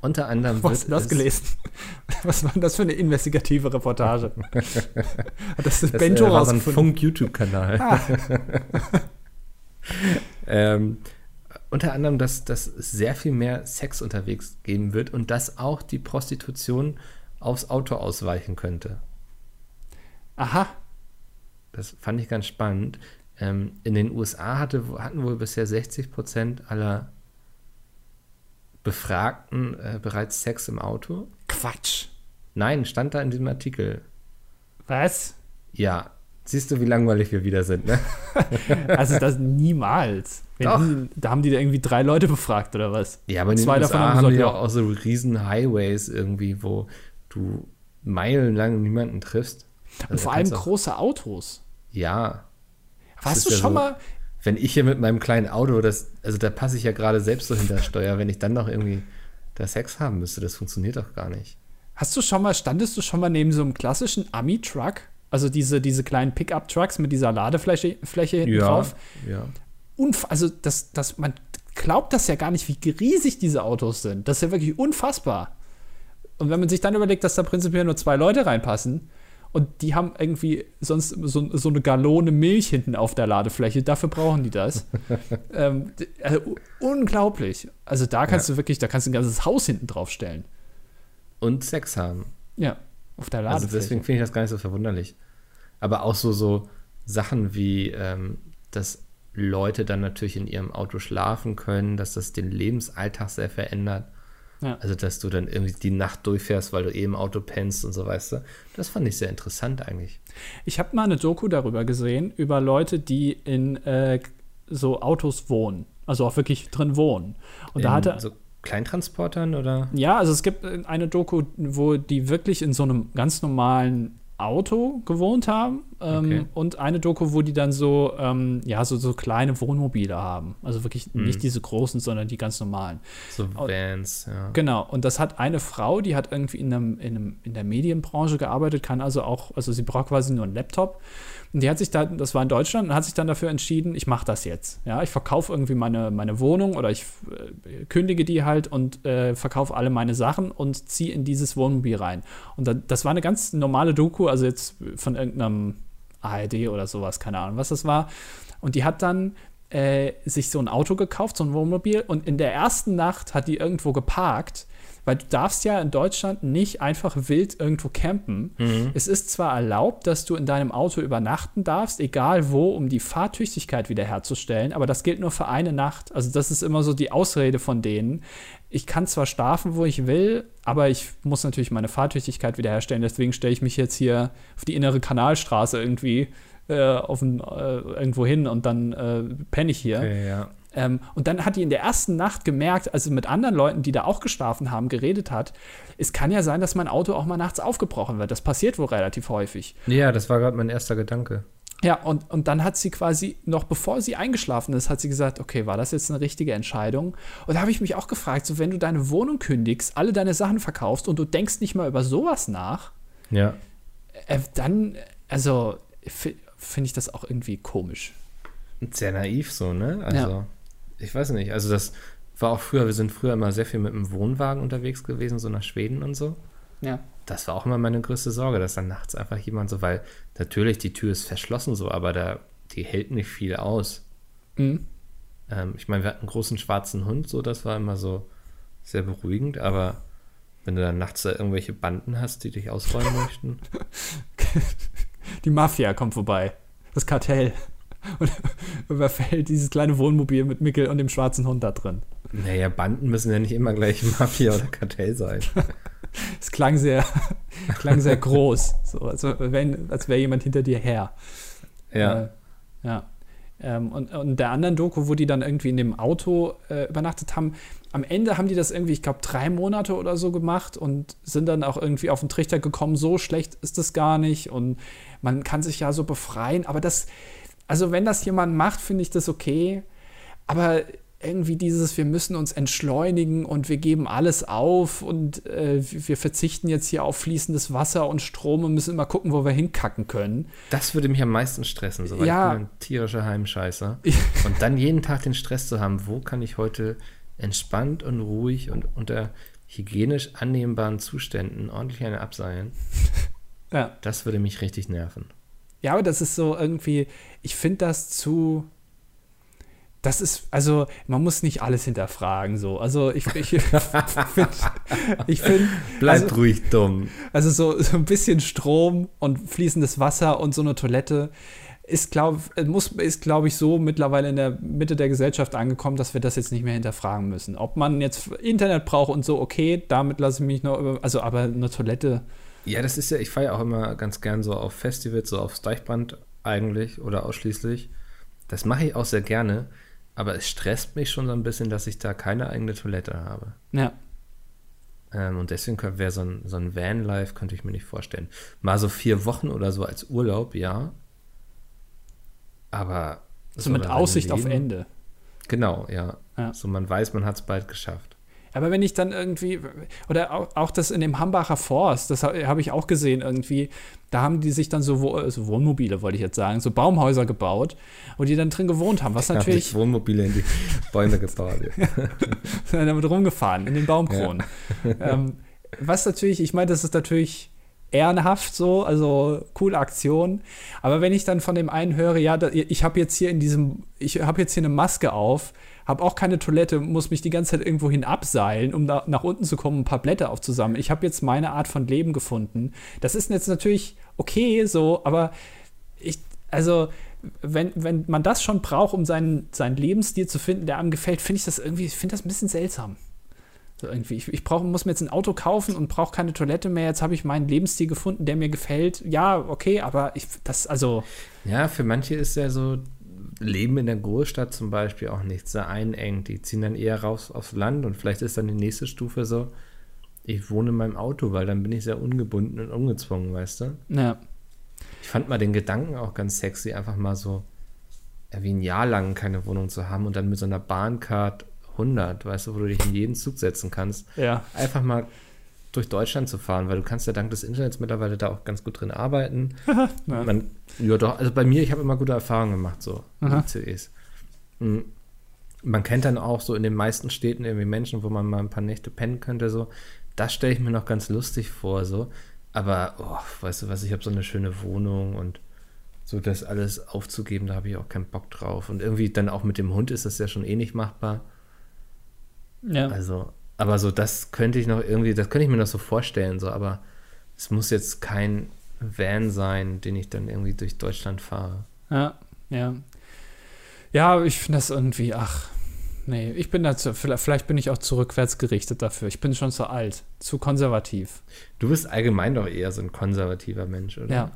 Unter anderem. Wo hast du das gelesen? Was war denn das für eine investigative Reportage? das ist Bento äh, war so ein Funk-YouTube-Kanal. Ah. ähm, unter anderem, dass, dass es sehr viel mehr Sex unterwegs geben wird und dass auch die Prostitution aufs Auto ausweichen könnte. Aha. Das fand ich ganz spannend. Ähm, in den USA hatte, hatten wohl bisher 60 Prozent aller Befragten äh, bereits Sex im Auto. Quatsch. Nein, stand da in diesem Artikel. Was? Ja. Siehst du, wie langweilig wir wieder sind, ne? also das niemals. Die, da haben die da irgendwie drei Leute befragt oder was? Ja, aber in den Zwei USA davon haben, haben die ja auch so riesen Highways irgendwie, wo du meilenlang niemanden triffst. Also Und vor allem große Autos. Ja. Warst du ja schon so, mal. Wenn ich hier mit meinem kleinen Auto, das, also da passe ich ja gerade selbst so hinter Steuer, wenn ich dann noch irgendwie da Sex haben müsste, das funktioniert doch gar nicht. Hast du schon mal, standest du schon mal neben so einem klassischen Ami-Truck? Also diese, diese kleinen Pickup-Trucks mit dieser Ladefläche Fläche hinten ja, drauf. Ja. Unf also das, das, man glaubt das ja gar nicht, wie riesig diese Autos sind. Das ist ja wirklich unfassbar. Und wenn man sich dann überlegt, dass da prinzipiell nur zwei Leute reinpassen und die haben irgendwie sonst so, so eine Gallone Milch hinten auf der Ladefläche, dafür brauchen die das. ähm, also, unglaublich. Also da kannst ja. du wirklich, da kannst du ein ganzes Haus hinten drauf stellen. Und Sex haben. Ja, auf der Ladefläche. Also deswegen finde ich das gar nicht so verwunderlich. Aber auch so, so Sachen wie, ähm, dass Leute dann natürlich in ihrem Auto schlafen können, dass das den Lebensalltag sehr verändert. Ja. Also, dass du dann irgendwie die Nacht durchfährst, weil du eh im Auto pennst und so, weißt du. Das fand ich sehr interessant eigentlich. Ich habe mal eine Doku darüber gesehen, über Leute, die in äh, so Autos wohnen. Also auch wirklich drin wohnen. Und in da hatte. So Kleintransportern oder? Ja, also es gibt eine Doku, wo die wirklich in so einem ganz normalen Auto gewohnt haben ähm, Okay. und eine Doku, wo die dann so, ähm, ja, so, so kleine Wohnmobile haben. Also wirklich Mhm. nicht diese großen, sondern die ganz normalen. So. Vans, ja. Genau, und das hat eine Frau, die hat irgendwie in, einem, in, einem, in der Medienbranche gearbeitet, kann also auch, also sie braucht quasi nur einen Laptop. Und die hat sich da, das war in Deutschland, und hat sich dann dafür entschieden, ich mache das jetzt. Ja, ich verkaufe irgendwie meine, meine Wohnung oder ich äh, kündige die halt und äh, verkaufe alle meine Sachen und ziehe in dieses Wohnmobil rein. Und da, das war eine ganz normale Doku, also jetzt von irgendeinem ARD oder sowas, keine Ahnung, was das war. Und die hat dann äh, sich so ein Auto gekauft, so ein Wohnmobil, und in der ersten Nacht hat die irgendwo geparkt, weil du darfst ja in Deutschland nicht einfach wild irgendwo campen. Es ist zwar erlaubt, dass du in deinem Auto übernachten darfst, egal wo, um die Fahrtüchtigkeit wiederherzustellen, aber das gilt nur für eine Nacht. Also das ist immer so die Ausrede von denen. Ich kann zwar schlafen, wo ich will, aber ich muss natürlich meine Fahrtüchtigkeit wiederherstellen. Deswegen stelle ich mich jetzt hier auf die innere Kanalstraße irgendwie äh, auf ein, äh, irgendwo hin und dann äh, penne ich hier. Okay, ja. Ähm, und dann hat die in der ersten Nacht gemerkt, als sie mit anderen Leuten, die da auch geschlafen haben, geredet hat, es kann ja sein, dass mein Auto auch mal nachts aufgebrochen wird. Das passiert wohl relativ häufig. Ja, das war gerade mein erster Gedanke. Ja, und, und dann hat sie quasi, noch bevor sie eingeschlafen ist, hat sie gesagt, okay, war das jetzt eine richtige Entscheidung? Und da habe ich mich auch gefragt, so wenn du deine Wohnung kündigst, alle deine Sachen verkaufst und du denkst nicht mal über sowas nach, Ja. äh, dann, also fi- finde ich das auch irgendwie komisch. Sehr naiv so, ne? Also, Ja. Ich weiß nicht. Also, das war auch früher, wir sind früher immer sehr viel mit dem Wohnwagen unterwegs gewesen, so nach Schweden und so. Ja. Das war auch immer meine größte Sorge, dass dann nachts einfach jemand so, weil natürlich die Tür ist verschlossen so, aber da, die hält nicht viel aus. Mhm. Ähm, ich meine, wir hatten einen großen schwarzen Hund, so, das war immer so sehr beruhigend, aber wenn du dann nachts da irgendwelche Banden hast, die dich ausräumen möchten. Die Mafia kommt vorbei. Das Kartell. Und überfällt dieses kleine Wohnmobil mit Mickel und dem schwarzen Hund da drin. Naja, Banden müssen ja nicht immer gleich Mafia oder Kartell sein. Es klang sehr, klang sehr groß. So, also wenn, als wäre jemand hinter dir her. Ja. Äh, ja. Ähm, und, und der anderen Doku, wo die dann irgendwie in dem Auto äh, übernachtet haben, am Ende haben die das irgendwie, ich glaube, drei Monate oder so gemacht und sind dann auch irgendwie auf den Trichter gekommen, so schlecht ist es gar nicht und man kann sich ja so befreien. Aber das, also wenn das jemand macht, finde ich das okay. Aber irgendwie dieses, wir müssen uns entschleunigen und wir geben alles auf und äh, wir verzichten jetzt hier auf fließendes Wasser und Strom und müssen immer gucken, wo wir hinkacken können. Das würde mich am meisten stressen, so, weil Ja. ich bin ein tierischer Heimscheißer. Und dann jeden Tag den Stress zu haben, wo kann ich heute entspannt und ruhig und unter hygienisch annehmbaren Zuständen ordentlich eine abseilen, Ja. das würde mich richtig nerven. Ja, aber das ist so irgendwie, ich finde das zu. Das ist, also, man muss nicht alles hinterfragen, so. Also, ich, ich finde, ich find, Bleibt also, ruhig dumm. also so, so ein bisschen Strom und fließendes Wasser und so eine Toilette ist, glaube glaube ich, so mittlerweile in der Mitte der Gesellschaft angekommen, dass wir das jetzt nicht mehr hinterfragen müssen. Ob man jetzt Internet braucht und so, okay, damit lasse ich mich noch also, aber eine Toilette, Ja, das ist ja, ich fahre ja auch immer ganz gern so auf Festivals, so aufs Deichbrand eigentlich oder ausschließlich. Das mache ich auch sehr gerne, aber es stresst mich schon so ein bisschen, dass ich da keine eigene Toilette habe. ja. Ähm, und deswegen wäre so ein, so ein Vanlife, könnte ich mir nicht vorstellen. Mal so vier Wochen oder so als Urlaub, ja. Aber. So mit dein Aussicht auf Leben- Ende. Genau, ja. Ja. So man weiß, man hat es bald geschafft. Aber wenn ich dann irgendwie, oder auch, auch das in dem Hambacher Forst, das habe hab ich auch gesehen irgendwie, da haben die sich dann so, also Wohnmobile, wollte ich jetzt sagen, so Baumhäuser gebaut, wo die dann drin gewohnt haben, was natürlich sich Wohnmobile in die Bäume gebaut. ja. damit rumgefahren, in den Baumkronen. ähm, was natürlich, ich meine, das ist natürlich ehrenhaft so, also coole Aktion. Aber wenn ich dann von dem einen höre, ja, ich habe jetzt hier in diesem, ich habe jetzt hier eine Maske auf, habe auch keine Toilette, muss mich die ganze Zeit irgendwo hin abseilen, um da, nach unten zu kommen, ein paar Blätter aufzusammeln. Ich habe jetzt meine Art von Leben gefunden. Das ist jetzt natürlich okay so, aber ich, also wenn, wenn man das schon braucht, um seinen, seinen Lebensstil zu finden, der einem gefällt, finde ich das irgendwie, ich finde das ein bisschen seltsam. So irgendwie, ich, ich brauch, muss mir jetzt ein Auto kaufen und brauche keine Toilette mehr. Jetzt habe ich meinen Lebensstil gefunden, der mir gefällt. Ja, okay, aber ich, das, also, ja, für manche ist ja so Leben in der Großstadt zum Beispiel auch nichts sehr einengt. Die ziehen dann eher raus aufs Land und vielleicht ist dann die nächste Stufe so, ich wohne in meinem Auto, weil dann bin ich sehr ungebunden und ungezwungen, weißt du? Ja. Ich fand mal den Gedanken auch ganz sexy, einfach mal so wie ein Jahr lang keine Wohnung zu haben und dann mit so einer Bahncard 100, weißt du, wo du dich in jeden Zug setzen kannst. Ja. Einfach mal durch Deutschland zu fahren, weil du kannst ja dank des Internets mittlerweile da auch ganz gut drin arbeiten. ja. Man, ja doch, also bei mir, ich habe immer gute Erfahrungen gemacht, so ICEs. Mhm. Man kennt dann auch so in den meisten Städten irgendwie Menschen, wo man mal ein paar Nächte pennen könnte, so. Das stelle ich mir noch ganz lustig vor, so. Aber, oh, weißt du was, ich habe so eine schöne Wohnung und so das alles aufzugeben, da habe ich auch keinen Bock drauf. Und irgendwie dann auch mit dem Hund ist das ja schon eh nicht machbar. Ja. Also, aber so, das könnte ich noch irgendwie, das könnte ich mir noch so vorstellen, so, aber es muss jetzt kein Van sein, den ich dann irgendwie durch Deutschland fahre. Ja, ja. Ja, ich finde das irgendwie, ach, nee, ich bin dazu, vielleicht, bin ich auch zu rückwärts gerichtet dafür. Ich bin schon zu alt, zu konservativ. Du bist allgemein doch eher so ein konservativer Mensch, oder? Ja.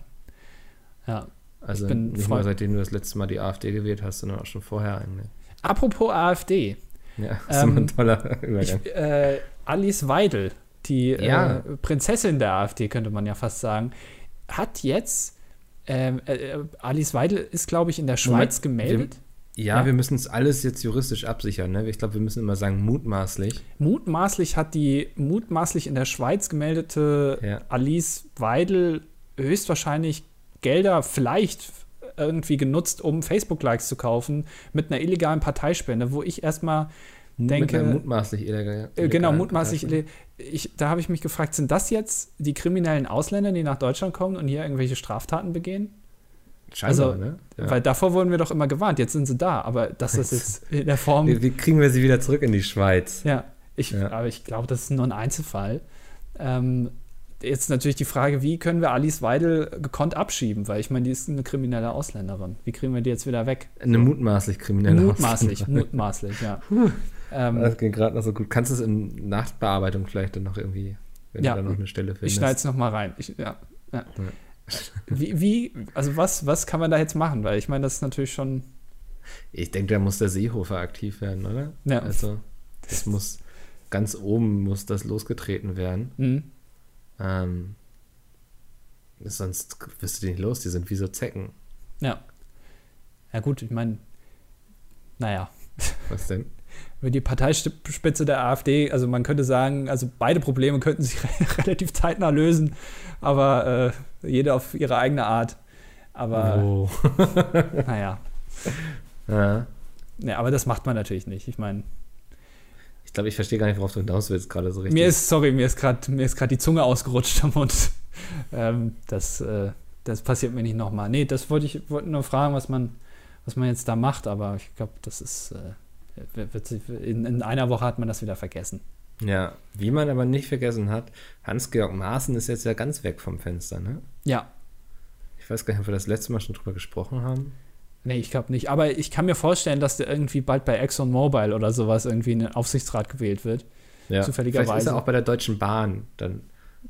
Ja. Also ich bin nicht nur seitdem du das letzte Mal die AfD gewählt hast, sondern auch schon vorher eigentlich. Apropos AfD. Ja, das ist immer Ähm, ein toller Übergang. Ich, äh, Alice Weidel, die Ja. äh, Prinzessin der AfD, könnte man ja fast sagen, hat jetzt, ähm, äh, äh, Alice Weidel ist, glaube ich, in der Schweiz gemeldet. ja, ja. wir müssen es alles jetzt juristisch absichern. Ne? Ich glaube, wir müssen immer sagen, mutmaßlich. Mutmaßlich hat die mutmaßlich in der Schweiz gemeldete Ja. Alice Weidel höchstwahrscheinlich Gelder vielleicht irgendwie genutzt, um Facebook-Likes zu kaufen mit einer illegalen Parteispende, wo ich erstmal denke, mutmaßlich illegal. äh, genau, illegalen mutmaßlich, Partei. ich, da habe ich mich gefragt, sind das jetzt die kriminellen Ausländer, die nach Deutschland kommen und hier irgendwelche Straftaten begehen? Scheinbar, also, ne? Ja. Weil davor wurden wir doch immer gewarnt, jetzt sind sie da, aber das jetzt in der Form wie, wie kriegen wir sie wieder zurück in die Schweiz? Ja, ich, Ja. aber ich glaube, das ist nur ein Einzelfall. Ähm, jetzt natürlich die Frage, wie können wir Alice Weidel gekonnt abschieben? Weil ich meine, die ist eine kriminelle Ausländerin. Wie kriegen wir die jetzt wieder weg? Eine mutmaßlich kriminelle Mutmaßlich, Ausländerin. mutmaßlich, ja. Ähm, Das ging gerade noch so gut. Kannst du es in Nachbearbeitung vielleicht dann noch irgendwie, wenn Ja, du da noch eine Stelle ich findest? schneide es nochmal rein. Ich, ja, ja. Wie, wie, also was, was kann man da jetzt machen? Weil ich meine, das ist natürlich schon, Ich denke, da muss der Seehofer aktiv werden, oder? Ja. Also, das muss, ganz oben muss das losgetreten werden. mh, Ähm, sonst wirst du die nicht los, die sind wie so Zecken. ja. Ja gut, ich meine, naja, Was denn? Über die Parteispitze der AfD, also man könnte sagen, also beide Probleme könnten sich relativ zeitnah lösen, aber äh, jede auf ihre eigene Art. Aber Oh. naja, ja. nee, aber das macht man natürlich nicht. Ich meine, Ich glaube, ich verstehe gar nicht, worauf du hinaus willst, gerade so richtig. mir ist, sorry, mir ist gerade mir ist gerade die Zunge ausgerutscht am Mund. ähm, das, äh, das passiert mir nicht nochmal. Nee, das wollte ich wollte nur fragen, was man, was man jetzt da macht, aber ich glaube, das ist äh, wird, in, in einer Woche hat man das wieder vergessen. ja, wie man aber nicht vergessen hat, Hans-Georg Maaßen ist jetzt ja ganz weg vom Fenster, ne? Ja, Ich weiß gar nicht, ob wir das letzte Mal schon drüber gesprochen haben. Nee, ich glaube nicht. Aber ich kann mir vorstellen, dass der irgendwie bald bei ExxonMobil oder sowas irgendwie in den Aufsichtsrat gewählt wird. Ja. Zufälligerweise. Vielleicht ist er auch bei der Deutschen Bahn dann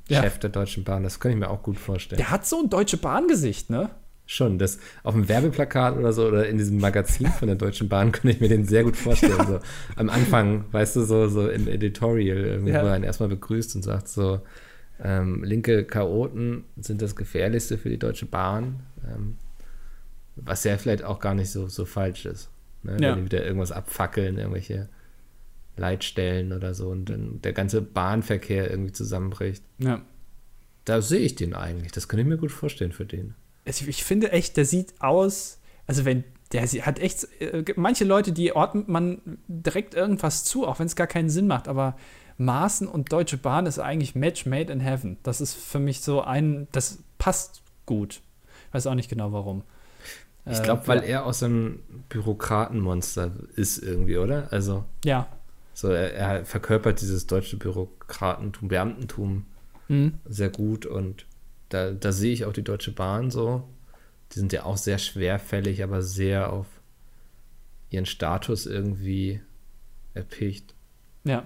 Ja. Chef der Deutschen Bahn. Das kann ich mir auch gut vorstellen. Der hat so ein deutsche Bahngesicht, ne? Schon, das auf dem Werbeplakat oder so oder in diesem Magazin von der Deutschen Bahn könnte ich mir den sehr gut vorstellen. So am Anfang, weißt du, so, so im Editorial, irgendwie, Ja. wo er ihn erstmal begrüßt und sagt so, ähm, linke Chaoten sind das Gefährlichste für die Deutsche Bahn. Ähm, was ja vielleicht auch gar nicht so, so falsch ist. Ne? Ja. Wenn die wieder irgendwas abfackeln, irgendwelche Leitstellen oder so und dann der ganze Bahnverkehr irgendwie zusammenbricht. Ja. Da sehe ich den eigentlich. Das könnte ich mir gut vorstellen für den. Also ich finde echt, der sieht aus, also wenn, der sie- hat echt, äh, manche Leute, die ordnet man direkt irgendwas zu, auch wenn es gar keinen Sinn macht, aber Maßen und Deutsche Bahn ist eigentlich Match made in heaven. Das ist für mich so ein, das passt gut. Ich weiß auch nicht genau warum. Ich Äh, glaube, weil er auch so ein Bürokratenmonster ist irgendwie, oder? Also, Ja. so er, er verkörpert dieses deutsche Bürokratentum, Beamtentum Mhm. sehr gut und da, da sehe ich auch die Deutsche Bahn so. Die sind ja auch sehr schwerfällig, aber sehr auf ihren Status irgendwie erpicht. Ja.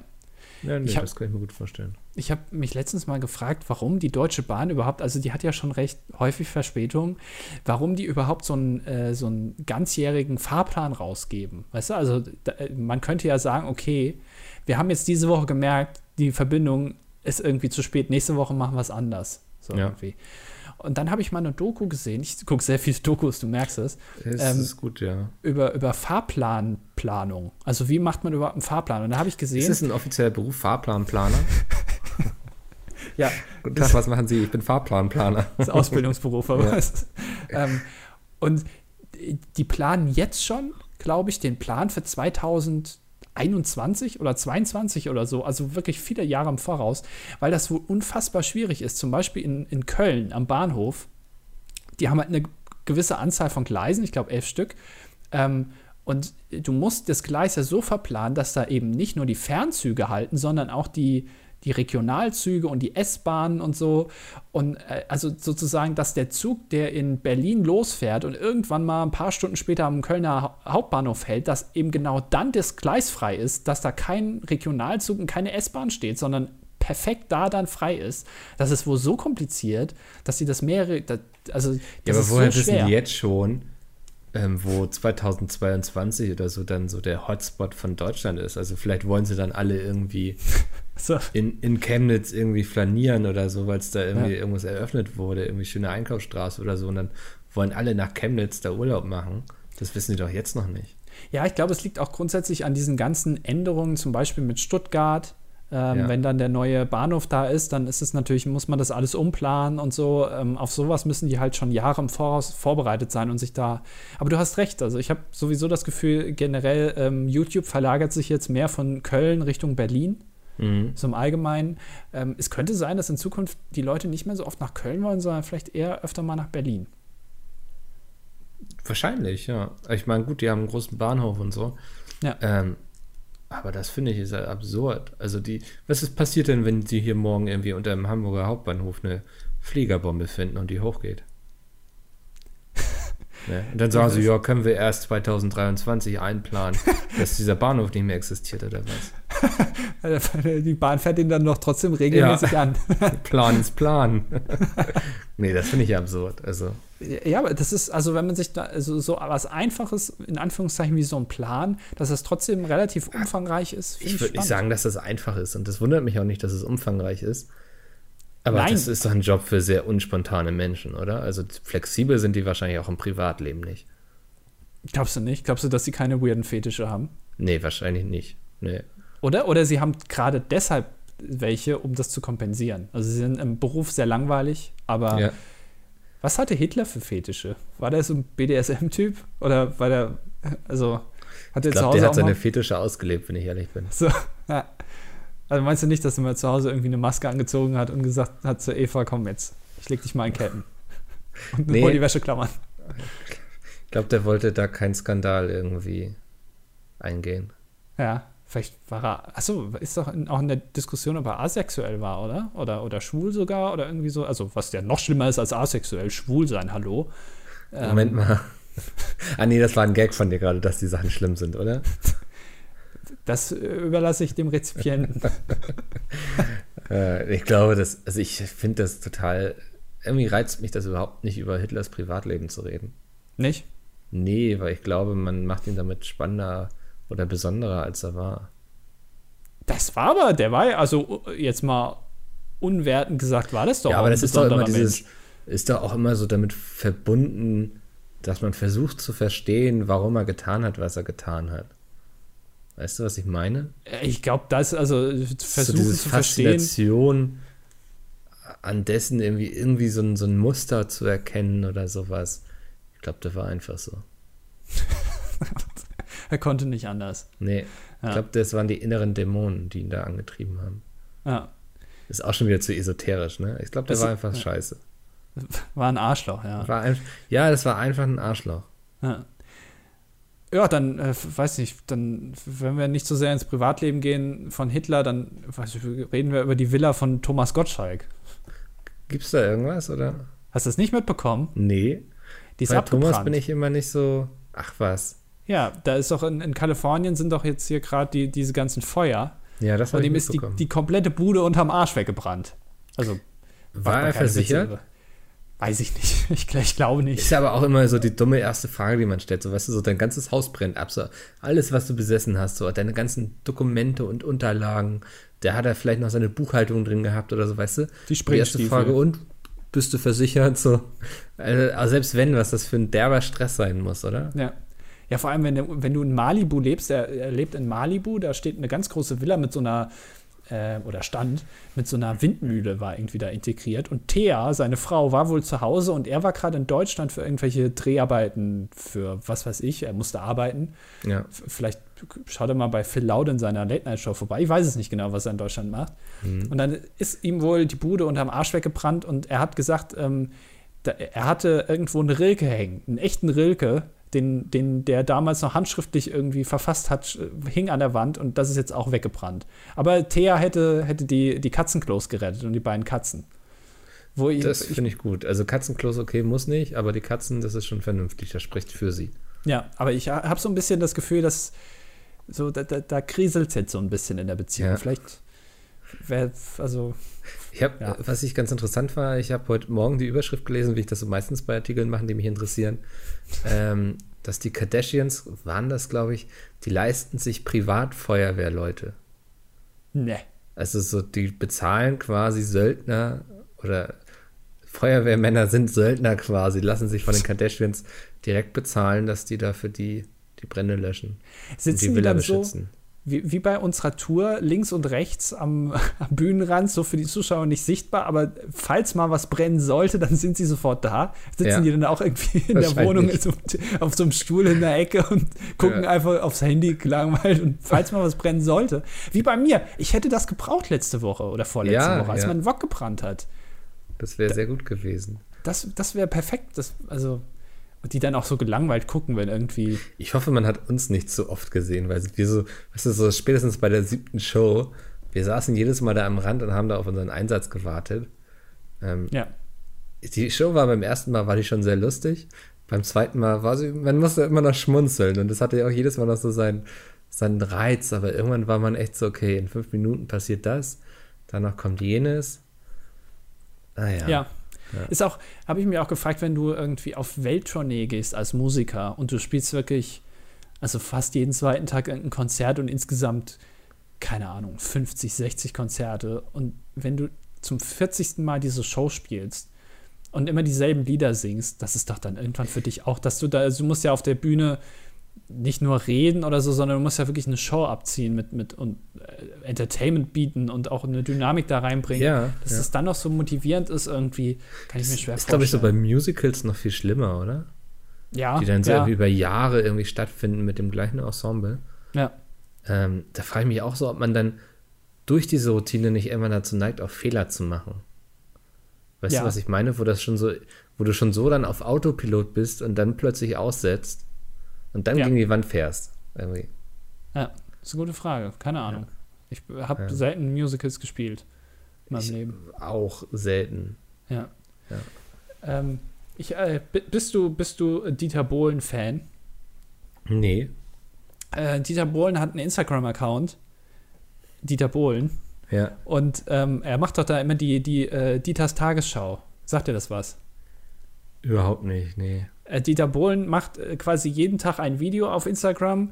Ja, nee, Ich hab- das kann ich mir gut vorstellen. Ich habe mich letztens mal gefragt, warum die Deutsche Bahn überhaupt, also die hat ja schon recht häufig Verspätung, warum die überhaupt so einen, äh, so einen ganzjährigen Fahrplan rausgeben. Weißt du, also da, äh, man könnte ja sagen, okay, wir haben jetzt diese Woche gemerkt, die Verbindung ist irgendwie zu spät, nächste Woche machen wir es anders. So Ja. irgendwie. Und dann habe ich mal eine Doku gesehen, ich gucke sehr viele Dokus, du merkst es, Das Ähm, ist gut, ja. über, über Fahrplanplanung. Also wie macht man überhaupt einen Fahrplan? Und da habe ich Ist gesehen, das ein offizieller Beruf, Fahrplanplaner? ja, Guten Tag, was machen Sie? Ich bin Fahrplanplaner. das ist Ausbildungsberuf, aber Ja. ist, ähm, und die planen jetzt schon, glaube ich, den Plan für 2021 oder 22 oder so, also wirklich viele Jahre im Voraus, weil das wohl unfassbar schwierig ist. Zum Beispiel in, in Köln am Bahnhof, die haben halt eine gewisse Anzahl von Gleisen, ich glaube elf Stück. Ähm, und du musst das Gleis ja so verplanen, dass da eben nicht nur die Fernzüge halten, sondern auch die, die Regionalzüge und die S-Bahnen und so. Und äh, also sozusagen, dass der Zug, der in Berlin losfährt und irgendwann mal ein paar Stunden später am Kölner Hau- Hauptbahnhof hält, dass eben genau dann das Gleis frei ist, dass da kein Regionalzug und keine S-Bahn steht, sondern perfekt da dann frei ist. Das ist wohl so kompliziert, dass sie das mehrere, da- also das Ja, aber ist woher so wissen die jetzt schon, ähm, wo 2022 oder so dann so der Hotspot von Deutschland ist? Also vielleicht wollen sie dann alle irgendwie So. in, in Chemnitz irgendwie flanieren oder so, weil es da irgendwie Ja. irgendwas eröffnet wurde, irgendwie schöne Einkaufsstraße oder so und dann wollen alle nach Chemnitz da Urlaub machen. Das wissen die doch jetzt noch nicht. Ja, ich glaube, es liegt auch grundsätzlich an diesen ganzen Änderungen, zum Beispiel mit Stuttgart. Ähm, Ja. Wenn dann der neue Bahnhof da ist, dann ist es natürlich, muss man das alles umplanen und so. Ähm, auf sowas müssen die halt schon Jahre im Voraus vorbereitet sein und sich da. Aber du hast recht, also ich habe sowieso das Gefühl, generell, ähm, YouTube verlagert sich jetzt mehr von Köln Richtung Berlin. Mhm. So im Allgemeinen. Ähm, es könnte sein, dass in Zukunft die Leute nicht mehr so oft nach Köln wollen, sondern vielleicht eher öfter mal nach Berlin. Wahrscheinlich, ja. Ich meine, gut, die haben einen großen Bahnhof und so. Ja. Ähm, aber das finde ich ist ja absurd. Also die, was ist passiert denn, wenn sie hier morgen irgendwie unter dem Hamburger Hauptbahnhof eine Fliegerbombe finden und die hochgeht? ne? Und dann sagen sie, ja, können wir erst 2023 einplanen, dass dieser Bahnhof nicht mehr existiert oder was? Die Bahn fährt ihn dann noch trotzdem regelmäßig an. Plan ist Plan. nee, das finde ich ja absurd. Also, Ja, aber das ist, also wenn man sich da, also so was Einfaches, in Anführungszeichen wie so ein Plan, dass es trotzdem relativ umfangreich ist, ich würde nicht sagen, dass das einfach ist und das wundert mich auch nicht, dass es umfangreich ist. Aber Nein. das ist doch ein Job für sehr unspontane Menschen, oder? Also flexibel sind die wahrscheinlich auch im Privatleben nicht. Glaubst du nicht? Glaubst du, dass sie keine weirden Fetische haben? Nee, wahrscheinlich nicht. Nee. Oder? Oder sie haben gerade deshalb welche, um das zu kompensieren. Also sie sind im Beruf sehr langweilig, aber Ja. Was hatte Hitler für Fetische? War der so ein BDSM-Typ? Oder war der, also hat er Ich zu Hause der hat seine mal, Fetische ausgelebt, wenn ich ehrlich bin. so, ja. Also meinst du nicht, dass er mal zu Hause irgendwie eine Maske angezogen hat und gesagt hat zu Eva, komm jetzt, ich leg dich mal in Ketten. Und Nee. hol die Wäscheklammern. Ich glaube, der wollte da keinen Skandal irgendwie eingehen. Ja, vielleicht war er. Achso, ist doch in, auch in der Diskussion, ob er asexuell war, oder? Oder, oder schwul sogar oder irgendwie so. Also, was ja noch schlimmer ist als asexuell, schwul sein, hallo. Ähm, Moment mal. ah, nee, das war ein Gag von dir gerade, dass die Sachen schlimm sind, oder? Das äh, überlasse ich dem Rezipienten. Äh, ich glaube, das, also ich finde das total, irgendwie reizt mich das überhaupt nicht, über Hitlers Privatleben zu reden. Nicht? Nee, weil ich glaube, man macht ihn damit spannender oder besonderer, als er war. Das war aber, der war ja, also jetzt mal unwertend gesagt, war das doch ja, aber ein das ist doch immer dieses, ist doch auch immer so damit verbunden, dass man versucht zu verstehen, warum er getan hat, was er getan hat. Weißt du, was ich meine? Mensch. Ich glaube, das, also so versuchen diese zu verstehen. Faszination an dessen irgendwie, irgendwie so ein, so ein Muster zu erkennen oder sowas. Ich glaube, das war einfach so. Er konnte nicht anders. Nee, Ja. ich glaube, das waren die inneren Dämonen, die ihn da angetrieben haben. Ja, Ist auch schon wieder zu esoterisch, ne? Ich glaube, der Das- war einfach ja. scheiße. war ein Arschloch, ja. War ein, ja, das war einfach ein Arschloch. Ja, ja dann, äh, weiß nicht, dann, wenn wir nicht so sehr ins Privatleben gehen von Hitler, dann ich, reden wir über die Villa von Thomas Gottschalk. Gibt's da irgendwas, oder? Hast du das nicht mitbekommen? Nee. Die ist Bei abgebrannt. Thomas bin ich immer nicht so. Ach was. Ja, da ist doch in, in Kalifornien sind doch jetzt hier gerade die, diese ganzen Feuer. Ja, das ich dem ist die, die komplette Bude unterm Arsch weggebrannt. Also war er Witze versichert? über. Weiß ich nicht. Ich, ich glaube nicht. Ist aber auch immer so die dumme erste Frage, die man stellt. So, weißt du, so dein ganzes Haus brennt ab. So alles, was du besessen hast, so deine ganzen Dokumente und Unterlagen. Der hat da vielleicht noch seine Buchhaltung drin gehabt oder so, weißt du? Die Die erste Frage, und bist du versichert? So, also, also selbst wenn, was das für ein derber Stress sein muss, oder? Ja. Ja, vor allem, wenn, du- wenn du in Malibu lebst, er, er lebt in Malibu, da steht eine ganz große Villa mit so einer, äh, oder stand, mit so einer Windmühle war irgendwie da integriert. Und Thea, seine Frau, war wohl zu Hause und er war gerade in Deutschland für irgendwelche Dreharbeiten, für was weiß ich, er musste arbeiten. Ja. Vielleicht schaut er mal bei Phil Loud in seiner Late-Night-Show vorbei. Ich weiß es nicht genau, was er in Deutschland macht. Und dann ist ihm wohl die Bude unterm Arsch weggebrannt und er hat gesagt, ähm, da, er hatte irgendwo eine Rilke hängen, einen echten Rilke, den, den der damals noch handschriftlich irgendwie verfasst hat, hing an der Wand und das ist jetzt auch weggebrannt. Aber Thea hätte, hätte die, die Katzenklos gerettet und die beiden Katzen. Wo ich, Das finde ich gut. Also Katzenklos, okay, muss nicht, aber die Katzen, das ist schon vernünftig, das spricht für sie. ja, aber ich habe so ein bisschen das Gefühl, dass so, da, da, da kriselt es jetzt so ein bisschen in der Beziehung. Ja. Vielleicht wäre, also, Ich habe, Ja. was ich ganz interessant war, ich habe heute Morgen die Überschrift gelesen, wie ich das so meistens bei Artikeln mache, die mich interessieren, ähm, dass die Kardashians, waren das, glaube ich, die leisten sich Privatfeuerwehrleute. ne. Also so, die bezahlen quasi Söldner oder Feuerwehrmänner sind Söldner quasi, lassen sich von den Kardashians direkt bezahlen, dass die da für die die Brände löschen und Sitzen die die, Villa dann so, beschützen. Wie, wie bei unserer Tour, links und rechts am, am Bühnenrand, so für die Zuschauer nicht sichtbar, aber falls mal was brennen sollte, dann sind sie sofort da. Sitzen Ja. die dann auch irgendwie in der. Wohnung so, auf so einem Stuhl in der Ecke und gucken Ja. einfach aufs Handy gelangweilt und falls mal was brennen sollte. Wie bei mir. Ich hätte das gebraucht letzte Woche oder vorletzte Ja, Woche, als mein Wok gebrannt hat. Das wäre sehr gut gewesen. Das, das wäre perfekt. Das, also, die dann auch so gelangweilt gucken, wenn irgendwie. Ich hoffe, man hat uns nicht so oft gesehen, weil wir so, weißt du, so spätestens bei der siebten Show, wir saßen jedes Mal da am Rand und haben da auf unseren Einsatz gewartet. Ähm, Ja. die Show war beim ersten Mal, war die schon sehr lustig. Beim zweiten Mal war sie, man musste immer noch schmunzeln und das hatte ja auch jedes Mal noch so seinen, seinen Reiz, aber irgendwann war man echt so, okay, in fünf Minuten passiert das, danach kommt jenes. Ah ja. Ja. Ist auch, habe ich mir auch gefragt, wenn du irgendwie auf Welttournee gehst als Musiker und du spielst wirklich, also fast jeden zweiten Tag ein Konzert und insgesamt, keine Ahnung, 50, 60 Konzerte und wenn du zum 40. Mal diese Show spielst und immer dieselben Lieder singst, das ist doch dann irgendwann für dich auch, dass du da, also du musst ja auf der Bühne nicht nur reden oder so, sondern du musst ja wirklich eine Show abziehen mit, mit und äh, Entertainment bieten und auch eine Dynamik da reinbringen. Ja, Dass ja. es dann noch so motivierend ist, irgendwie, kann ich mir schwer ist, glaube ich, so bei vorstellen. Musicals noch viel schlimmer, oder? ja, Die dann so ja, über Jahre irgendwie stattfinden mit dem gleichen Ensemble. ja, Ähm, da frage ich mich auch so, ob man dann durch diese Routine nicht irgendwann dazu neigt, auch Fehler zu machen. Weißt Ja. du, was ich meine? Wo das schon so, wo du schon so dann auf Autopilot bist und dann plötzlich aussetzt und dann Ja. gegen die Wand fährst. Irgendwie. ja, ist eine gute Frage, keine Ahnung. Ich habe Ja. selten Musicals gespielt in meinem Ich Leben. auch selten. Ja. Ja. Ähm, ich, äh, bi- bist du, bist du Dieter Bohlen-Fan? Nee. Äh, Dieter Bohlen hat einen Instagram-Account. Dieter Bohlen. Ja. Und ähm, er macht doch da immer die, die äh, Dieters Tagesschau. Sagt dir das was? Überhaupt nicht, nee. Äh, Dieter Bohlen macht äh, quasi jeden Tag ein Video auf Instagram.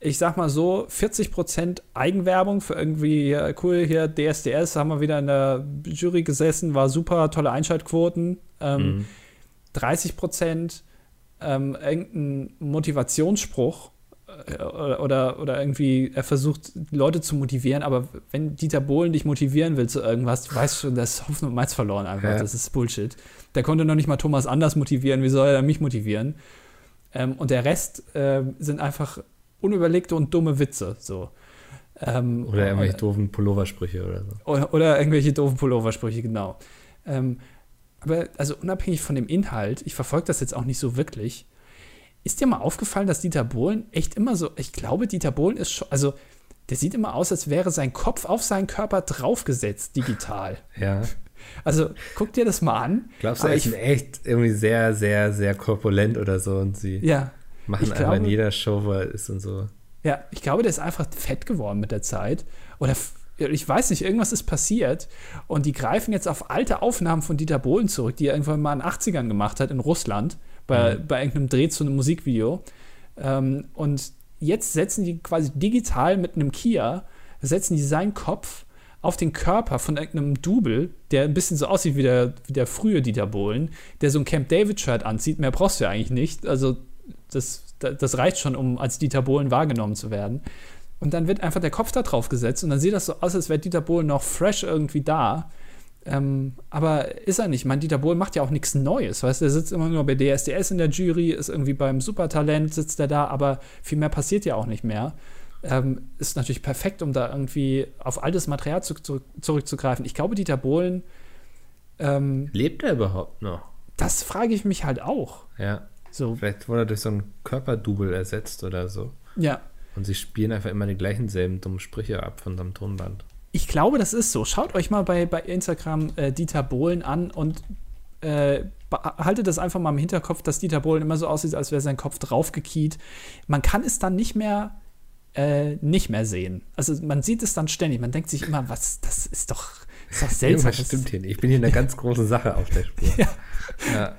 Ich sag mal so, 40% Eigenwerbung für irgendwie, ja, cool, hier DSDS, haben wir wieder in der Jury gesessen, war super, tolle Einschaltquoten. Ähm, Mhm. 30% ähm, irgendein Motivationsspruch äh, oder, oder, oder irgendwie, er versucht, Leute zu motivieren, aber wenn Dieter Bohlen dich motivieren will zu irgendwas, du weißt schon, das ist Hopfen und Malz verloren einfach. Ja. Das ist Bullshit. Der konnte noch nicht mal Thomas Anders motivieren, wie soll er mich motivieren? Ähm, und der Rest ähm, sind einfach unüberlegte und dumme Witze. So. Ähm, Oder irgendwelche doofen Pulloversprüche oder so. oder, oder irgendwelche doofen Pulloversprüche, genau. Ähm, aber also unabhängig von dem Inhalt, ich verfolge das jetzt auch nicht so wirklich. Ist dir mal aufgefallen, dass Dieter Bohlen echt immer so, ich glaube, Dieter Bohlen ist schon, also der sieht immer aus, als wäre sein Kopf auf seinen Körper draufgesetzt, digital. Ja. Also guck dir das mal an. Glaubst du, er ist echt irgendwie sehr, sehr, sehr korpulent oder so und sie Ja, machen einfach in jeder Show, wo er ist und so. ja, ich glaube, der ist einfach fett geworden mit der Zeit. Oder ich weiß nicht, irgendwas ist passiert und die greifen jetzt auf alte Aufnahmen von Dieter Bohlen zurück, die er irgendwann mal in den 80ern gemacht hat in Russland, bei, mhm. bei irgendeinem Dreh zu einem Musikvideo. Ähm, und jetzt setzen die quasi digital mit einem Kia, setzen die seinen Kopf auf den Körper von irgendeinem Double, der ein bisschen so aussieht wie der, wie der frühe Dieter Bohlen, der so ein Camp David-Shirt anzieht. Mehr brauchst du ja eigentlich nicht. Also, das, das reicht schon, um als Dieter Bohlen wahrgenommen zu werden. Und dann wird einfach der Kopf da drauf gesetzt und dann sieht das so aus, als wäre Dieter Bohlen noch fresh irgendwie da. Ähm, aber ist er nicht. Ich meine, Dieter Bohlen macht ja auch nichts Neues. Weißt du, er sitzt immer nur bei DSDS in der Jury, ist irgendwie beim Supertalent, sitzt er da, aber viel mehr passiert ja auch nicht mehr. Ähm, ist natürlich perfekt, um da irgendwie auf altes Material zu, zu, zurückzugreifen. Ich glaube, Dieter Bohlen. Ähm, Lebt er überhaupt noch? Das frage ich mich halt auch. Ja. So. Vielleicht wurde er durch so einen Körperdouble ersetzt oder so. Ja. Und sie spielen einfach immer die gleichen selben dummen Sprüche ab von seinem Tonband. Ich glaube, das ist so. Schaut euch mal bei, bei Instagram äh, Dieter Bohlen an und äh, haltet das einfach mal im Hinterkopf, dass Dieter Bohlen immer so aussieht, als wäre sein Kopf draufgekiet. Man kann es dann nicht mehr äh, nicht mehr sehen. Also man sieht es dann ständig. Man denkt sich immer, was, das ist doch, ist doch seltsam. Irgendwas stimmt hier nicht. Ich bin hier in einer ganz großen Sache auf der Spur. ja. ja.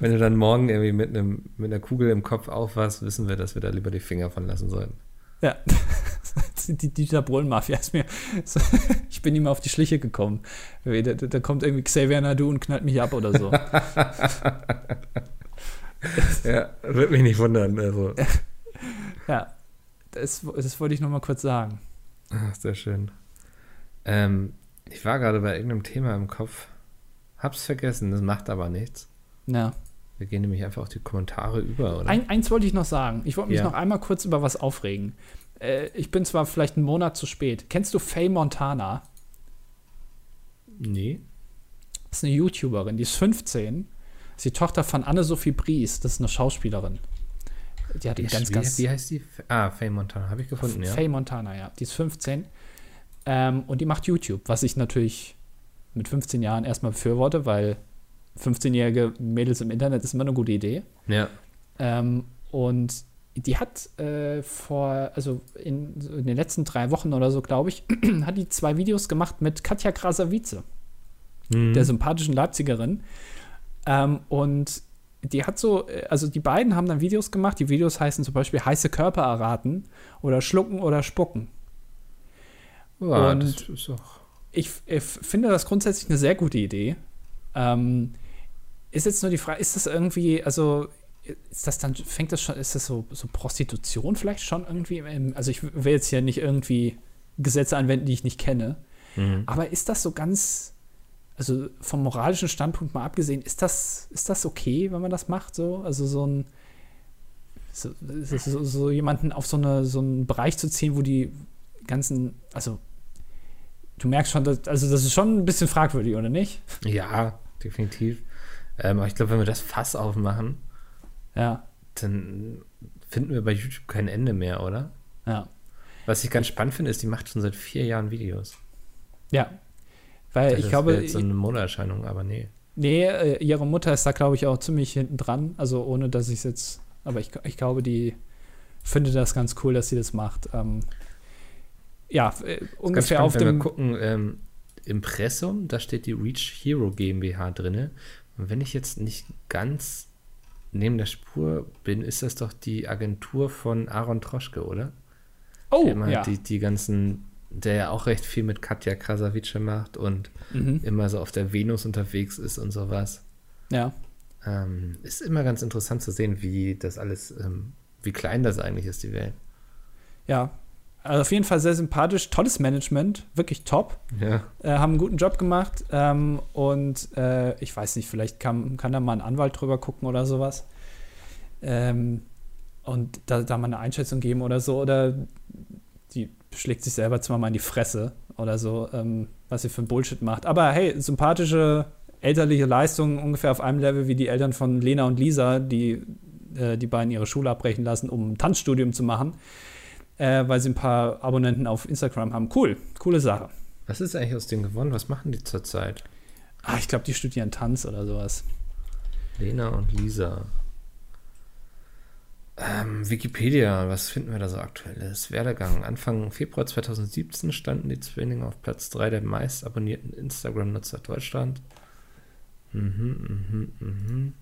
Wenn du dann morgen irgendwie mit, einem, mit einer Kugel im Kopf aufwachst, wissen wir, dass wir da lieber die Finger von lassen sollten. Ja, die Dieter Bohlen-Mafia ist mir. ich bin ihm auf die Schliche gekommen. Da, da, kommt irgendwie Xavier Nadu und knallt mich ab oder so. ja, würde mich nicht wundern. Also. Ja, das, das wollte ich nur mal kurz sagen. Ach, sehr schön. Ähm, ich war gerade bei irgendeinem Thema im Kopf. Hab's vergessen, das macht aber nichts. Ja. Wir gehen nämlich einfach auf die Kommentare über, oder? Ein, eins wollte ich noch sagen. Ich wollte mich ja. noch einmal kurz über was aufregen. Äh, ich bin zwar vielleicht einen Monat zu spät. Kennst du Faye Montana? Nee. Das ist eine YouTuberin, die ist 15. Das ist die Tochter von Anne-Sophie Bries. Das ist eine Schauspielerin. Die hat die ganz, ganz. Wie heißt die? Ah, Faye Montana, habe ich gefunden, ja. Faye Montana, ja. Die ist 15. Ähm, und die macht YouTube, was ich natürlich mit 15 Jahren erstmal befürworte, weil 15-jährige Mädels im Internet ist immer eine gute Idee. Ja. Ähm, und die hat äh, vor, also in, in, den letzten drei Wochen oder so, glaube ich, hat die zwei Videos gemacht mit Katja Krasavice, mhm. der sympathischen Leipzigerin. Ähm, und die hat so, äh, also die beiden haben dann Videos gemacht. Die Videos heißen zum Beispiel heiße Körper erraten oder schlucken oder spucken. Ja, und ich, ich, finde das grundsätzlich eine sehr gute Idee. Ähm, ist jetzt nur die Frage, ist das irgendwie, also ist das dann, fängt das schon, ist das so, so Prostitution vielleicht schon irgendwie? Also ich will jetzt hier nicht irgendwie Gesetze anwenden, die ich nicht kenne. Mhm. Aber ist das so ganz, also vom moralischen Standpunkt mal abgesehen, ist das, ist das okay, wenn man das macht? So? Also so ein so, so, so jemanden auf so, eine, so einen Bereich zu ziehen, wo die ganzen, also du merkst schon, dass, also das ist schon ein bisschen fragwürdig, oder nicht? Ja, definitiv. Ähm, aber ich glaube, wenn wir das Fass aufmachen, ja. dann finden wir bei YouTube kein Ende mehr, oder? Ja. Was ich ganz spannend finde, ist, die macht schon seit vier Jahren Videos. Ja. Weil das ich glaube. Jetzt so eine Modeerscheinung, aber nee. Nee, äh, ihre Mutter ist da, glaube ich, auch ziemlich hinten dran. Also ohne, dass ich es jetzt. Aber ich, ich glaube, die findet das ganz cool, dass sie das macht. Ähm, ja, äh, ungefähr spannend, auf dem. Wenn wir gucken, ähm, Impressum, da steht die Reach Hero GmbH drin. Und wenn ich jetzt nicht ganz neben der Spur bin, ist das doch die Agentur von Aaron Troschke, oder? Oh, der ja. Die, die ganzen, der ja auch recht viel mit Katja Krasavice macht und mhm. immer so auf der Venus unterwegs ist und sowas. Ja. Ähm, ist immer ganz interessant zu sehen, wie das alles, ähm, wie klein das eigentlich ist, die Welt. Ja, also auf jeden Fall sehr sympathisch, tolles Management, wirklich top. Ja. Äh, haben einen guten Job gemacht ähm, und äh, ich weiß nicht, vielleicht kann, kann da mal ein Anwalt drüber gucken oder sowas. Ähm, und da, da mal eine Einschätzung geben oder so. Oder die schlägt sich selber zwar mal in die Fresse oder so, ähm, was sie für ein Bullshit macht. Aber hey, sympathische elterliche Leistung ungefähr auf einem Level wie die Eltern von Lena und Lisa, die äh, die beiden ihre Schule abbrechen lassen, um ein Tanzstudium zu machen äh, weil sie ein paar Abonnenten auf Instagram haben. Cool, coole Sache. Was ist eigentlich aus denen gewonnen? Was machen die zurzeit? Ah, ich glaube, die studieren Tanz oder sowas. Lena und Lisa. Ähm, Wikipedia, was finden wir da so aktuelles? Werdegang. Anfang Februar 2017 standen die Zwillinge auf Platz 3 der meist abonnierten Instagram-Nutzer Deutschland. Mhm, mhm, mhm.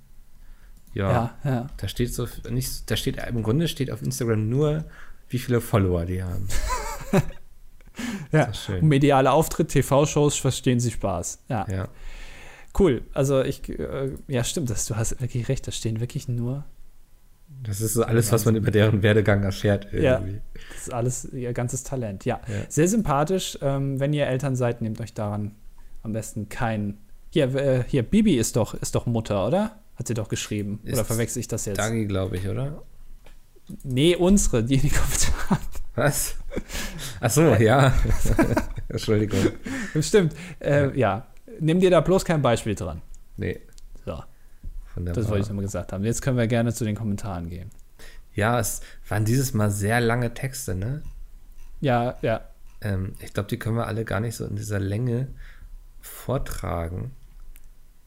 Ja, Ja, ja. da steht so nicht, da steht im Grunde steht auf Instagram nur, wie viele Follower die haben. ja. Schön. Mediale Auftritt, TV-Shows, verstehen Sie Spaß. Ja. Ja. Cool. Also ich, äh, ja, stimmt, das, du hast wirklich recht, da stehen wirklich nur, Das ist so alles, was man über deren Werdegang Ja. irgendwie. das ist alles ihr ganzes Talent. Ja, Ja. sehr sympathisch. Ähm, wenn ihr Eltern seid, nehmt euch daran am besten kein. Hier, äh, hier, Bibi ist doch, ist doch Mutter, oder? Hat sie doch geschrieben. Ist oder verwechsel ich das jetzt? Dagi, glaube ich, oder? Nee, unsere, die in die Kommentare. Was? Ach so, ja. Entschuldigung. Stimmt. Äh, ja. Nimm dir da bloß kein Beispiel dran. Nee, So, wunderbar. das wollte ich nochmal gesagt haben. Jetzt können wir gerne zu den Kommentaren gehen. Ja, es waren dieses Mal sehr lange Texte, ne? Ja, ja. Ähm, ich glaube, die können wir alle gar nicht so in dieser Länge vortragen.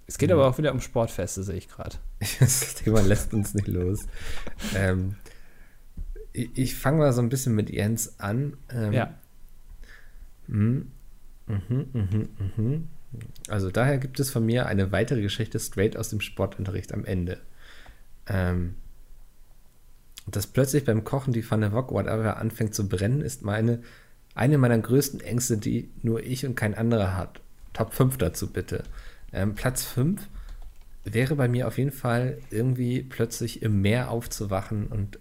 Es geht aber auch wieder um Sportfeste, sehe ich gerade. Das Thema lässt uns nicht los. Ähm, ich ich fange mal so ein bisschen mit Jens an. Ähm, Ja. Mhm, mhm, mhm, mhm. Also daher gibt es von mir eine weitere Geschichte straight aus dem Sportunterricht am Ende. Ähm, dass plötzlich beim Kochen die Pfanne Wok whatever anfängt zu brennen, ist meine, eine meiner größten Ängste, die nur ich und kein anderer hat. Top 5 dazu bitte. Ähm, Platz 5 wäre bei mir auf jeden Fall irgendwie plötzlich im Meer aufzuwachen und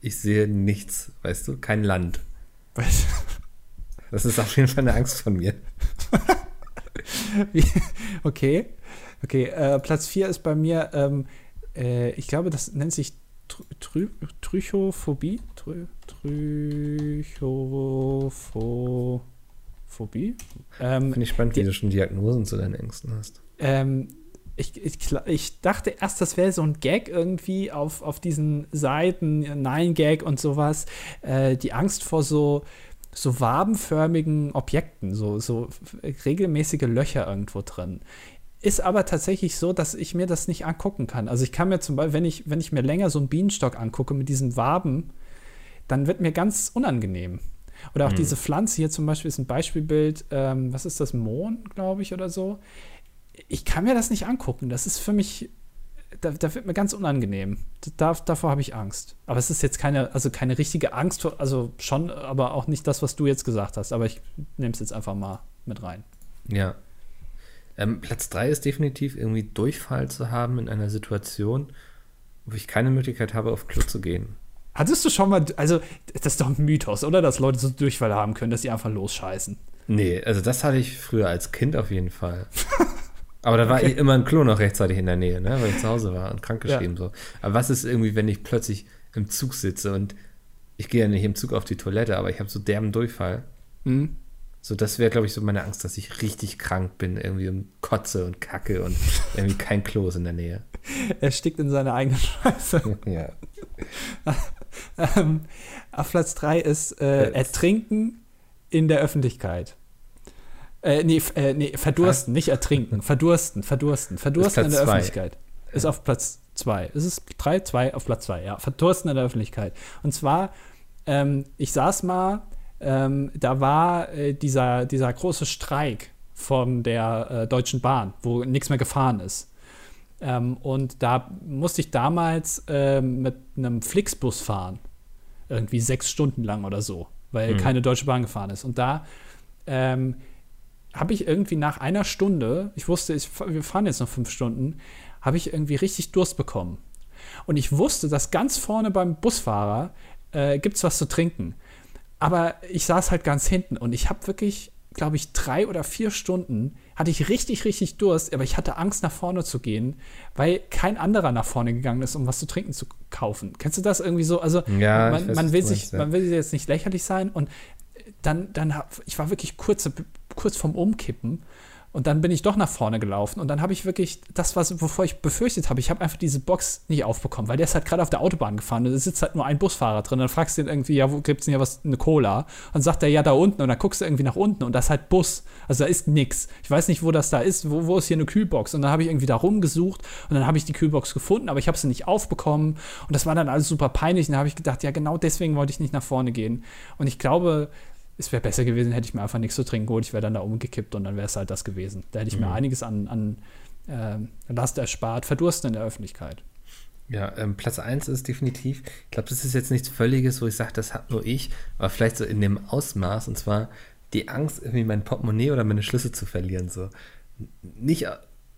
ich sehe nichts, weißt du, kein Land. Das ist auf jeden Fall eine Angst von mir. Wie- okay. Okay, äh, Platz 4 ist bei mir, ähm, äh, ich glaube, das nennt sich Tr Trü Trychophobie. Trü Trychophobie. Ähm, Finde ich spannend, wie du schon Diagnosen zu deinen Ängsten hast. ähm, ich, ich, ich dachte erst, das wäre so ein Gag irgendwie auf, auf diesen Seiten, Nein-Gag und sowas. Äh, die Angst vor so, so wabenförmigen Objekten, so, so regelmäßige Löcher irgendwo drin. Ist aber tatsächlich so, dass ich mir das nicht angucken kann. Also ich kann mir zum Beispiel, wenn ich, wenn ich mir länger so einen Bienenstock angucke mit diesen Waben, dann wird mir ganz unangenehm. Oder auch Hm. diese Pflanze hier zum Beispiel ist ein Beispielbild, ähm, was ist das, Mohn, glaube ich, oder so. Ich kann mir das nicht angucken. Das ist für mich, da, da wird mir ganz unangenehm. Da, davor habe ich Angst. Aber es ist jetzt keine, also keine richtige Angst, also schon, aber auch nicht das, was du jetzt gesagt hast. Aber ich nehme es jetzt einfach mal mit rein. Ja. Ähm, Platz 3 ist definitiv irgendwie Durchfall zu haben in einer Situation, wo ich keine Möglichkeit habe, auf Klo zu gehen. Hattest du schon mal, also das ist doch ein Mythos, oder? Dass Leute so Durchfall haben können, dass sie einfach losscheißen. Nee, also das hatte ich früher als Kind auf jeden Fall. Aber da war eh immer ein Klo noch rechtzeitig in der Nähe, ne? weil ich zu Hause war und krankgeschrieben so. Aber was ist irgendwie, wenn ich plötzlich im Zug sitze und ich gehe ja nicht im Zug auf die Toilette, aber ich habe so derben Durchfall. Hm? So, das wäre, glaube ich, so meine Angst, dass ich richtig krank bin, irgendwie und kotze und kacke und irgendwie kein Klo ist in der Nähe. Er stickt in seine eigene Scheiße. Ja. ähm, auf Platz 3 ist äh, Äh, Ertrinken in der Öffentlichkeit. Äh, nee, äh, nee, verdursten, nicht ertrinken. Verdursten, verdursten. Verdursten in der zwei. Öffentlichkeit. Ist auf Platz 2. Ist es 3, 2 auf Platz 2, ja. Verdursten in der Öffentlichkeit. Und zwar, ähm, ich saß mal, ähm, da war äh, dieser, dieser große Streik von der äh, Deutschen Bahn, wo nichts mehr gefahren ist. Ähm, und da musste ich damals ähm, mit einem Flixbus fahren. Irgendwie sechs Stunden lang oder so, weil Hm. keine Deutsche Bahn gefahren ist. Und da ähm, habe ich irgendwie nach einer Stunde, ich wusste, ich, wir fahren jetzt noch fünf Stunden, habe ich irgendwie richtig Durst bekommen. Und ich wusste, dass ganz vorne beim Busfahrer äh, gibt es was zu trinken. Aber ich saß halt ganz hinten und ich habe wirklich, glaube ich, drei oder vier Stunden hatte ich richtig, richtig Durst, aber ich hatte Angst, nach vorne zu gehen, weil kein anderer nach vorne gegangen ist, um was zu trinken zu kaufen. Kennst du das irgendwie so? Also Ja, man, weiß, man will sich, man will jetzt nicht lächerlich sein und dann, dann hab, ich war wirklich kurz, kurz vorm Umkippen Und dann bin ich doch nach vorne gelaufen und dann habe ich wirklich das, was wovor ich befürchtet habe, ich habe einfach diese Box nicht aufbekommen, weil der ist halt gerade auf der Autobahn gefahren und da sitzt halt nur ein Busfahrer drin. Dann fragst du ihn irgendwie, ja, wo gibt's denn hier was, eine Cola? Und dann sagt er, ja, da unten. Und dann guckst du irgendwie nach unten und das ist halt Bus. Also da ist nix. Ich weiß nicht, wo das da ist. Wo, wo ist hier eine Kühlbox? Und dann habe ich irgendwie da rumgesucht und dann habe ich die Kühlbox gefunden, aber ich habe sie nicht aufbekommen. Und das war dann alles super peinlich. Und da habe ich gedacht, ja, genau deswegen wollte ich nicht nach vorne gehen. Und ich glaube, es wäre besser gewesen, hätte ich mir einfach nichts zu trinken geholt. Ich wäre dann da umgekippt und dann wäre es halt das gewesen. Da hätte ich mhm. mir einiges an, an äh, Last erspart, verdursten in der Öffentlichkeit. Ja, ähm, Platz 1 ist definitiv, ich glaube, das ist jetzt nichts Völliges, wo ich sage, das hat nur ich, aber vielleicht so in dem Ausmaß, und zwar die Angst, irgendwie mein Portemonnaie oder meine Schlüssel zu verlieren. So. Nicht,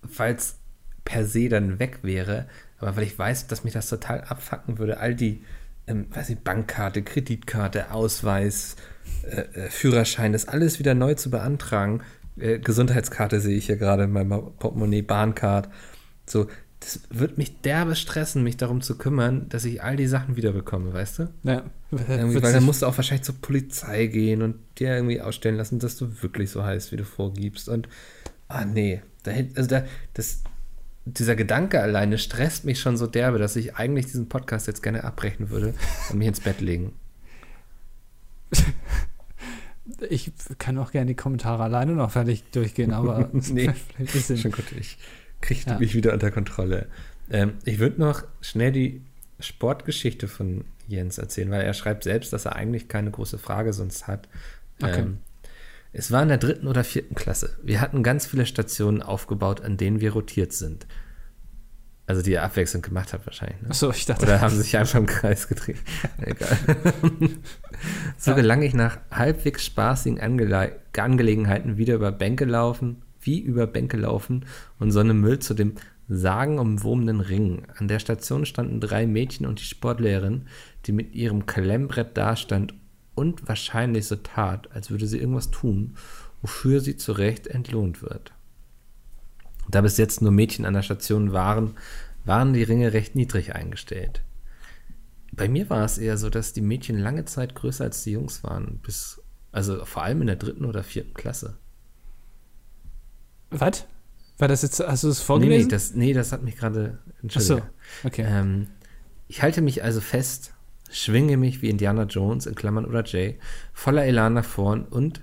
weil es per se dann weg wäre, aber weil ich weiß, dass mich das total abfacken würde. All die, ähm, weiß ich, Bankkarte, Kreditkarte, Ausweis, äh, äh, Führerschein, das alles wieder neu zu beantragen. Äh, Gesundheitskarte sehe ich hier gerade in meinem Portemonnaie, Bahncard. So, das wird mich derbe stressen, mich darum zu kümmern, dass ich all die Sachen wiederbekomme, weißt du? Ja. Irgendwie, weil dann musst du auch wahrscheinlich zur Polizei gehen und dir irgendwie ausstellen lassen, dass du wirklich so heißt, wie du vorgibst. Und, ah nee, da, also da, das, dieser Gedanke alleine stresst mich schon so derbe, dass ich eigentlich diesen Podcast jetzt gerne abbrechen würde und mich ins Bett legen. Ich kann auch gerne die Kommentare alleine noch fertig durchgehen, aber nee, schon gut. Ich kriege ja. mich wieder unter Kontrolle. Ähm, ich würde noch schnell die Sportgeschichte von Jens erzählen, weil er schreibt selbst, dass er eigentlich keine große Frage sonst hat. Okay. Ähm, es war in der dritten oder vierten Klasse. Wir hatten ganz viele Stationen aufgebaut, an denen wir rotiert sind. Also die ihr abwechselnd gemacht habt wahrscheinlich. Ne? Achso, ich dachte. Oder haben sie sich einfach im Kreis gedreht. Egal. so gelang ich nach halbwegs spaßigen Angele Angelegenheiten wieder über Bänke laufen, wie über Bänke laufen und Sonne Müll zu dem sagenumwobenen Ring. An der Station standen drei Mädchen und die Sportlehrerin, die mit ihrem Klemmbrett dastand und wahrscheinlich so tat, als würde sie irgendwas tun, wofür sie zu Recht entlohnt wird. Da bis jetzt nur Mädchen an der Station waren, waren die Ringe recht niedrig eingestellt. Bei mir war es eher so, dass die Mädchen lange Zeit größer als die Jungs waren, bis, also vor allem in der dritten oder vierten Klasse. Was? War das jetzt, hast du es vorgelesen? Nee, nee, das, nee, das hat mich gerade, entschuldigt. so, okay. Ähm, ich halte mich also fest, schwinge mich wie Indiana Jones in Klammern oder Jay, voller Elan nach vorn und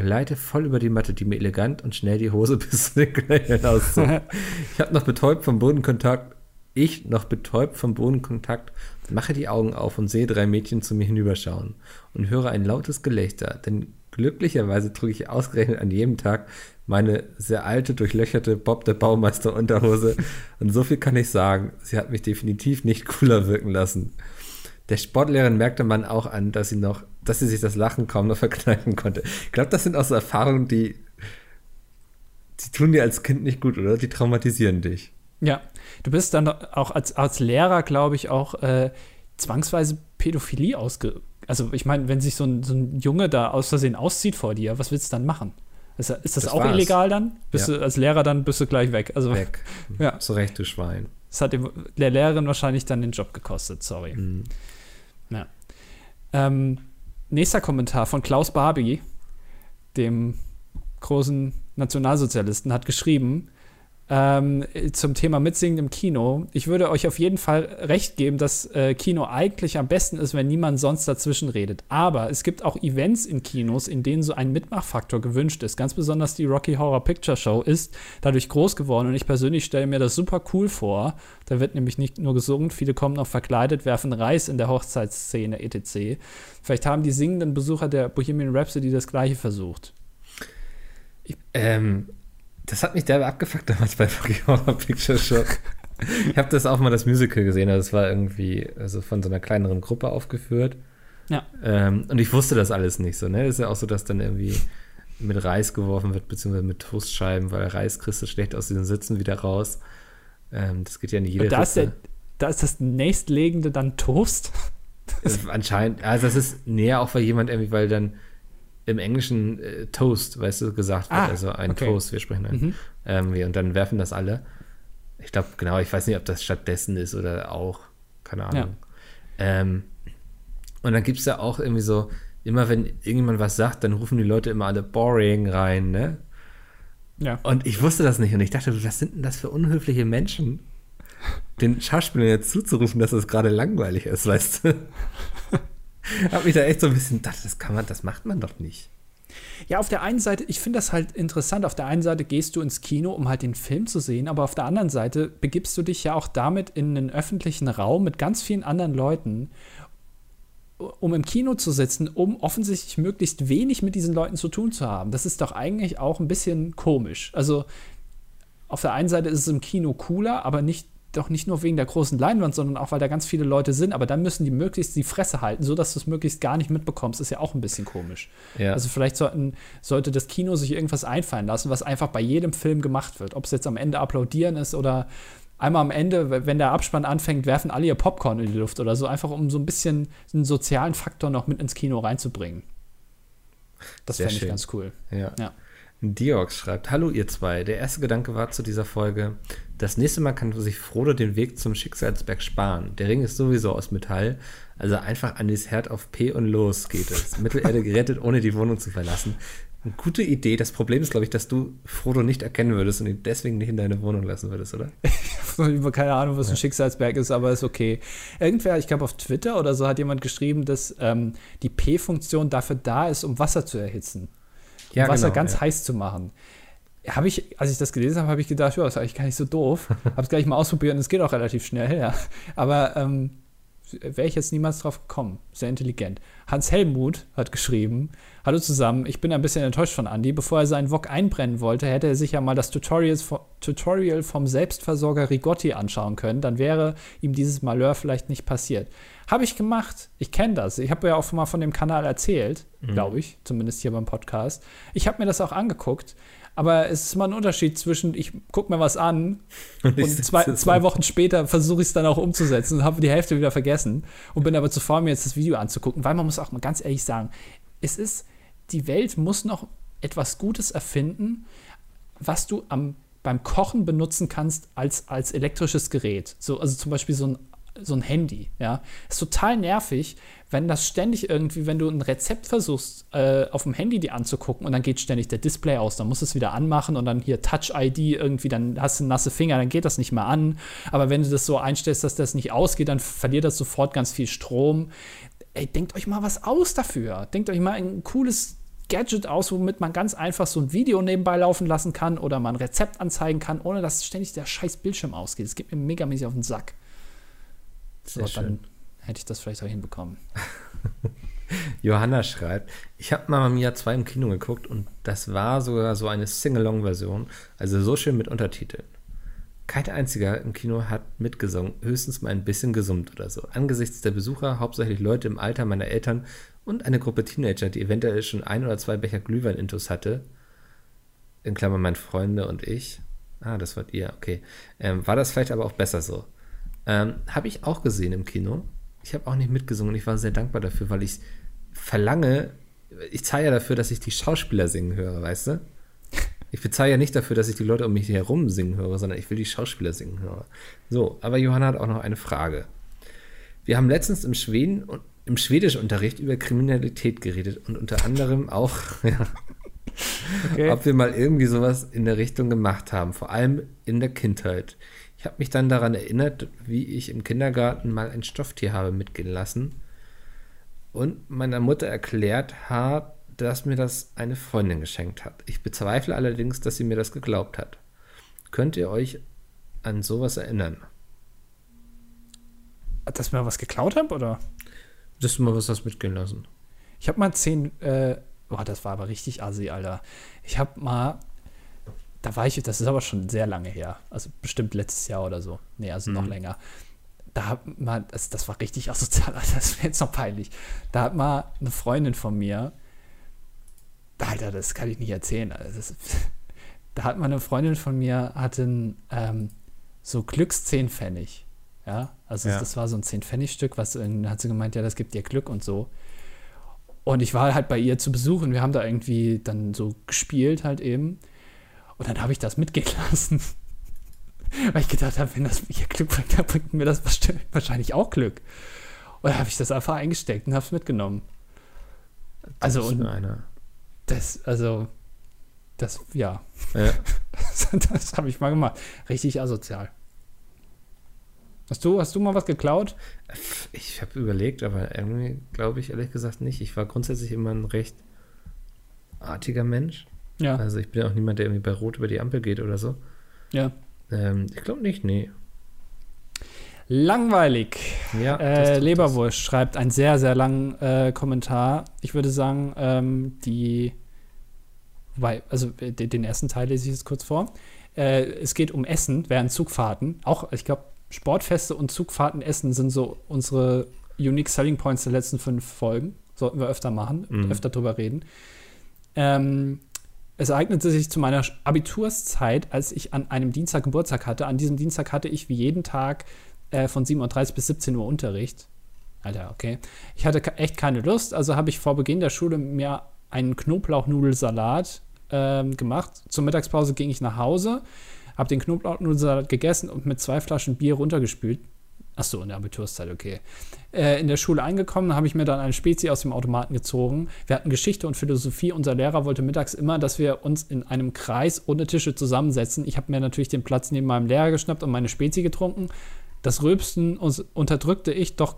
gleite voll über die Matte, die mir elegant und schnell die Hose bis zu den Knöcheln auszog. ich habe noch betäubt vom Bodenkontakt, ich noch betäubt vom Bodenkontakt, mache die Augen auf und sehe drei Mädchen zu mir hinüberschauen und höre ein lautes Gelächter, denn glücklicherweise trug ich ausgerechnet an jedem Tag meine sehr alte, durchlöcherte Bob der Baumeister Unterhose und so viel kann ich sagen, sie hat mich definitiv nicht cooler wirken lassen. Der Sportlehrerin merkte man auch an, dass sie noch, dass sie sich das Lachen kaum noch verkneifen konnte. Ich glaube, das sind auch so Erfahrungen, die, die tun dir als Kind nicht gut, oder? Die traumatisieren dich. Ja, du bist dann auch als, als Lehrer, glaube ich, auch äh, zwangsweise Pädophilie ausge. Also, ich meine, wenn sich so ein, so ein Junge da aus Versehen auszieht vor dir, was willst du dann machen? Ist, ist das, das, auch war's. illegal dann? Bist ja. du als Lehrer dann bist du gleich weg. Also, weg. Ja. So recht, du Schwein. Das hat der Lehrerin wahrscheinlich dann den Job gekostet, sorry. Mhm. Ja. Ähm, nächster Kommentar von Klaus Barbie, dem großen Nationalsozialisten, hat geschrieben, ähm, zum Thema Mitsingen im Kino. Ich würde euch auf jeden Fall recht geben, dass äh, Kino eigentlich am besten ist, wenn niemand sonst dazwischen redet. Aber es gibt auch Events in Kinos, in denen so ein Mitmachfaktor gewünscht ist. Ganz besonders die Rocky Horror Picture Show ist dadurch groß geworden und ich persönlich stelle mir das super cool vor. Da wird nämlich nicht nur gesungen, viele kommen auch verkleidet, werfen Reis in der Hochzeitsszene etc. Vielleicht haben die singenden Besucher der Bohemian Rhapsody das gleiche versucht. Ähm, das hat mich derbe abgefuckt damals bei Horror Picture Show. ich habe das auch mal das Musical gesehen, also es war irgendwie also von so einer kleineren Gruppe aufgeführt. Ja. Ähm, und ich wusste das alles nicht so, ne? Das ist ja auch so, dass dann irgendwie mit Reis geworfen wird, beziehungsweise mit Toastscheiben, weil Reis kriegst du schlecht aus diesen Sitzen wieder raus. Ähm, das geht ja in jede da ist, der, da ist das nächstlegende dann Toast? anscheinend, also das ist näher auch, weil jemand irgendwie, weil dann im Englischen äh, Toast, weißt du, gesagt wird. Ah, also ein okay. Toast, wir sprechen dann. Mhm. Ähm, und dann werfen das alle. Ich glaube, genau, ich weiß nicht, ob das stattdessen ist oder auch, keine Ahnung. Ja. Ähm, und dann gibt es ja auch irgendwie so, immer wenn irgendjemand was sagt, dann rufen die Leute immer alle boring rein, ne? Ja. Und ich wusste das nicht und ich dachte, was sind denn das für unhöfliche Menschen, den Schauspielern jetzt zuzurufen, dass es gerade langweilig ist, weißt du? Hab mich da echt so ein bisschen gedacht, das kann man, das macht man doch nicht. Ja, auf der einen Seite, ich finde das halt interessant. Auf der einen Seite gehst du ins Kino, um halt den Film zu sehen, aber auf der anderen Seite begibst du dich ja auch damit in einen öffentlichen Raum mit ganz vielen anderen Leuten, um im Kino zu sitzen, um offensichtlich möglichst wenig mit diesen Leuten zu tun zu haben. Das ist doch eigentlich auch ein bisschen komisch. Also auf der einen Seite ist es im Kino cooler, aber nicht doch nicht nur wegen der großen Leinwand, sondern auch, weil da ganz viele Leute sind. Aber dann müssen die möglichst die Fresse halten, sodass du es möglichst gar nicht mitbekommst. Ist ja auch ein bisschen komisch. Ja. Also vielleicht sollten, sollte das Kino sich irgendwas einfallen lassen, was einfach bei jedem Film gemacht wird. Ob es jetzt am Ende applaudieren ist oder einmal am Ende, wenn der Abspann anfängt, werfen alle ihr Popcorn in die Luft oder so. Einfach um so ein bisschen einen sozialen Faktor noch mit ins Kino reinzubringen. Das fände ich ganz cool. Ja. ja. Diox schreibt: Hallo, ihr zwei. Der erste Gedanke war zu dieser Folge: Das nächste Mal kann sich Frodo den Weg zum Schicksalsberg sparen. Der Ring ist sowieso aus Metall, also einfach an das Herd auf P und los geht es. Mittelerde gerettet, ohne die Wohnung zu verlassen. Eine gute Idee. Das Problem ist, glaube ich, dass du Frodo nicht erkennen würdest und ihn deswegen nicht in deine Wohnung lassen würdest, oder? ich habe keine Ahnung, was ein Schicksalsberg ist, aber ist okay. Irgendwer, ich glaube auf Twitter oder so, hat jemand geschrieben, dass ähm, die P-Funktion dafür da ist, um Wasser zu erhitzen ja, Wasser genau, ganz ja. heiß zu machen. Habe ich, als ich das gelesen habe, habe ich gedacht, ja, das ist eigentlich gar nicht so doof. habe es gleich mal ausprobiert und es geht auch relativ schnell, ja. Aber ähm, wäre ich jetzt niemals drauf gekommen. Sehr intelligent. Hans Helmut hat geschrieben: Hallo zusammen, ich bin ein bisschen enttäuscht von Andy. Bevor er seinen Wok einbrennen wollte, hätte er sich ja mal das Tutorial vom Selbstversorger Rigotti anschauen können. Dann wäre ihm dieses Malheur vielleicht nicht passiert. Habe ich gemacht. Ich kenne das. Ich habe ja auch mal von dem Kanal erzählt, mhm. glaube ich, zumindest hier beim Podcast. Ich habe mir das auch angeguckt. Aber es ist mal ein Unterschied zwischen, ich gucke mir was an und, und zwei, zwei Wochen später versuche ich es dann auch umzusetzen und habe die Hälfte wieder vergessen und bin aber zu faul, mir jetzt das Video anzugucken, weil man muss auch mal ganz ehrlich sagen, es ist, die Welt muss noch etwas Gutes erfinden, was du am, beim Kochen benutzen kannst als, als elektrisches Gerät. So, also zum Beispiel so ein so ein Handy, ja. Ist total nervig, wenn das ständig irgendwie, wenn du ein Rezept versuchst, äh, auf dem Handy dir anzugucken und dann geht ständig der Display aus, dann musst du es wieder anmachen und dann hier Touch-ID irgendwie, dann hast du nasse Finger, dann geht das nicht mehr an. Aber wenn du das so einstellst, dass das nicht ausgeht, dann verliert das sofort ganz viel Strom. Ey, denkt euch mal was aus dafür. Denkt euch mal ein cooles Gadget aus, womit man ganz einfach so ein Video nebenbei laufen lassen kann oder man ein Rezept anzeigen kann, ohne dass ständig der scheiß Bildschirm ausgeht. Das geht mir megamäßig auf den Sack. Sehr so, dann hätte ich das vielleicht auch hinbekommen. Johanna schreibt, ich habe Mamma Mia 2 im Kino geguckt und das war sogar so eine Sing-Along-Version, also so schön mit Untertiteln. Kein einziger im Kino hat mitgesungen, höchstens mal ein bisschen gesummt oder so. Angesichts der Besucher, hauptsächlich Leute im Alter meiner Eltern und eine Gruppe Teenager, die eventuell schon ein oder zwei Becher Glühwein-Intus hatte, in Klammern mein Freunde und ich, ah, das wart ihr, okay, ähm, war das vielleicht aber auch besser so. Ähm, habe ich auch gesehen im Kino. Ich habe auch nicht mitgesungen und ich war sehr dankbar dafür, weil ich verlange, ich zahle ja dafür, dass ich die Schauspieler singen höre, weißt du? Ich bezahle ja nicht dafür, dass ich die Leute um mich herum singen höre, sondern ich will die Schauspieler singen hören. So, aber Johanna hat auch noch eine Frage. Wir haben letztens im Schweden und im Schwedischunterricht über Kriminalität geredet und unter anderem auch, ja, okay. ob wir mal irgendwie sowas in der Richtung gemacht haben, vor allem in der Kindheit. Ich habe mich dann daran erinnert, wie ich im Kindergarten mal ein Stofftier habe mitgehen lassen und meiner Mutter erklärt habe, dass mir das eine Freundin geschenkt hat. Ich bezweifle allerdings, dass sie mir das geglaubt hat. Könnt ihr euch an sowas erinnern? Dass mir was geklaut habe, oder? Dass du mal was hast mitgehen lassen. Ich habe mal zehn, äh, boah, das war aber richtig assi, Alter. Ich habe mal da war ich, das ist aber schon sehr lange her, also bestimmt letztes Jahr oder so. Nee, also mhm. noch länger. Da hat mal, das, das war richtig asozial, das wäre jetzt noch peinlich. Da hat mal eine Freundin von mir, Alter, das kann ich nicht erzählen. Also das, da hat mal eine Freundin von mir, hatte ähm, so Glücks 10 Pfennig. Ja, also ja. das war so ein 10-Pfennig-Stück, was in, hat sie gemeint, ja, das gibt dir Glück und so. Und ich war halt bei ihr zu Besuch und wir haben da irgendwie dann so gespielt halt eben. Und dann habe ich das mitgehen lassen. Weil ich gedacht habe, wenn das mir Glück bringt, dann bringt mir das wahrscheinlich auch Glück. Und dann habe ich das einfach eingesteckt und habe es mitgenommen. Also, und das, also, Das, ja. Ja. Das, das habe ich mal gemacht. Richtig asozial. Hast du, hast du mal was geklaut? Ich habe überlegt, aber irgendwie glaube ich ehrlich gesagt nicht. Ich war grundsätzlich immer ein recht artiger Mensch. Ja. Also ich bin auch niemand, der irgendwie bei Rot über die Ampel geht oder so. Ja. Ähm, ich glaube nicht, nee. Langweilig. Ja, Äh, Leberwurst schreibt einen sehr, sehr langen äh, Kommentar. Ich würde sagen, ähm, die. Wobei, also äh, den den ersten Teil lese ich jetzt kurz vor. Äh, es geht um Essen während Zugfahrten. Auch, ich glaube, Sportfeste und Zugfahrten Essen sind so unsere Unique Selling Points der letzten fünf Folgen. Sollten wir öfter machen, Mhm. öfter drüber reden. Ähm, es ereignete sich zu meiner Abiturszeit, als ich an einem Dienstag Geburtstag hatte. An diesem Dienstag hatte ich wie jeden Tag äh, von 7.30 Uhr bis 17 Uhr Unterricht. Alter, okay. Ich hatte echt keine Lust, also habe ich vor Beginn der Schule mir einen Knoblauchnudelsalat ähm, gemacht. Zur Mittagspause ging ich nach Hause, habe den Knoblauchnudelsalat gegessen und mit zwei Flaschen Bier runtergespült. Achso, in der Abiturszeit, okay. Äh, in der Schule angekommen, habe ich mir dann eine Spezi aus dem Automaten gezogen. Wir hatten Geschichte und Philosophie. Unser Lehrer wollte mittags immer, dass wir uns in einem Kreis ohne Tische zusammensetzen. Ich habe mir natürlich den Platz neben meinem Lehrer geschnappt und meine Spezi getrunken. Das Rülpsen unterdrückte ich, doch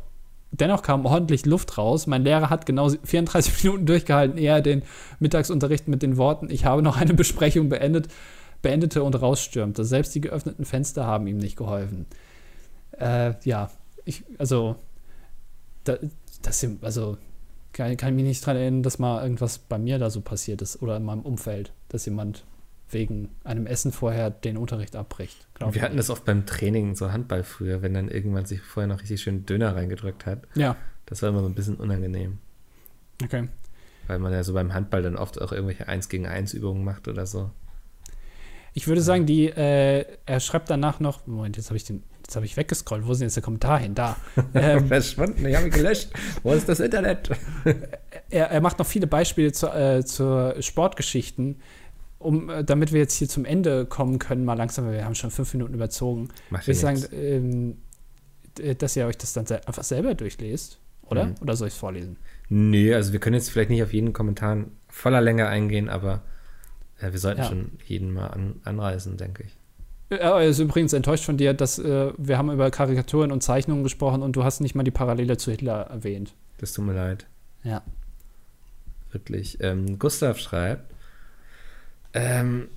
dennoch kam ordentlich Luft raus. Mein Lehrer hat genau 34 Minuten durchgehalten, ehe er den Mittagsunterricht mit den Worten, ich habe noch eine Besprechung beendet, beendete und rausstürmte. Selbst die geöffneten Fenster haben ihm nicht geholfen. Äh, ja, ich, also, da, das, also, kann, kann ich mich nicht daran erinnern, dass mal irgendwas bei mir da so passiert ist oder in meinem Umfeld, dass jemand wegen einem Essen vorher den Unterricht abbricht. Wir ich hatten das oft beim Training, so Handball früher, wenn dann irgendwann sich vorher noch richtig schön Döner reingedrückt hat. Ja, Das war immer so ein bisschen unangenehm. okay. Weil man ja so beim Handball dann oft auch irgendwelche 1 gegen 1 Übungen macht oder so. Ich würde sagen, die, äh, er schreibt danach noch, Moment, jetzt habe ich den, jetzt habe ich weggescrollt, wo ist denn jetzt der Kommentar hin? Da. Ähm, Verschwunden, ich habe ihn gelöscht. Wo ist das Internet? er, er macht noch viele Beispiele zu, äh, zur Sportgeschichten, um, äh, damit wir jetzt hier zum Ende kommen können, mal langsam, weil wir haben schon fünf Minuten überzogen. Würde ich sagen, ähm, dass ihr euch das dann einfach selber durchlest, oder? Mhm. Oder soll ich es vorlesen? Nee, also wir können jetzt vielleicht nicht auf jeden Kommentar voller Länge eingehen, aber äh, wir sollten Ja. schon jeden mal an, anreißen, denke ich. Er ist übrigens enttäuscht von dir, dass äh, wir haben über Karikaturen und Zeichnungen gesprochen und du hast nicht mal die Parallele zu Hitler erwähnt. Das tut mir leid. Ja. Wirklich. Ähm, Gustav schreibt, ähm,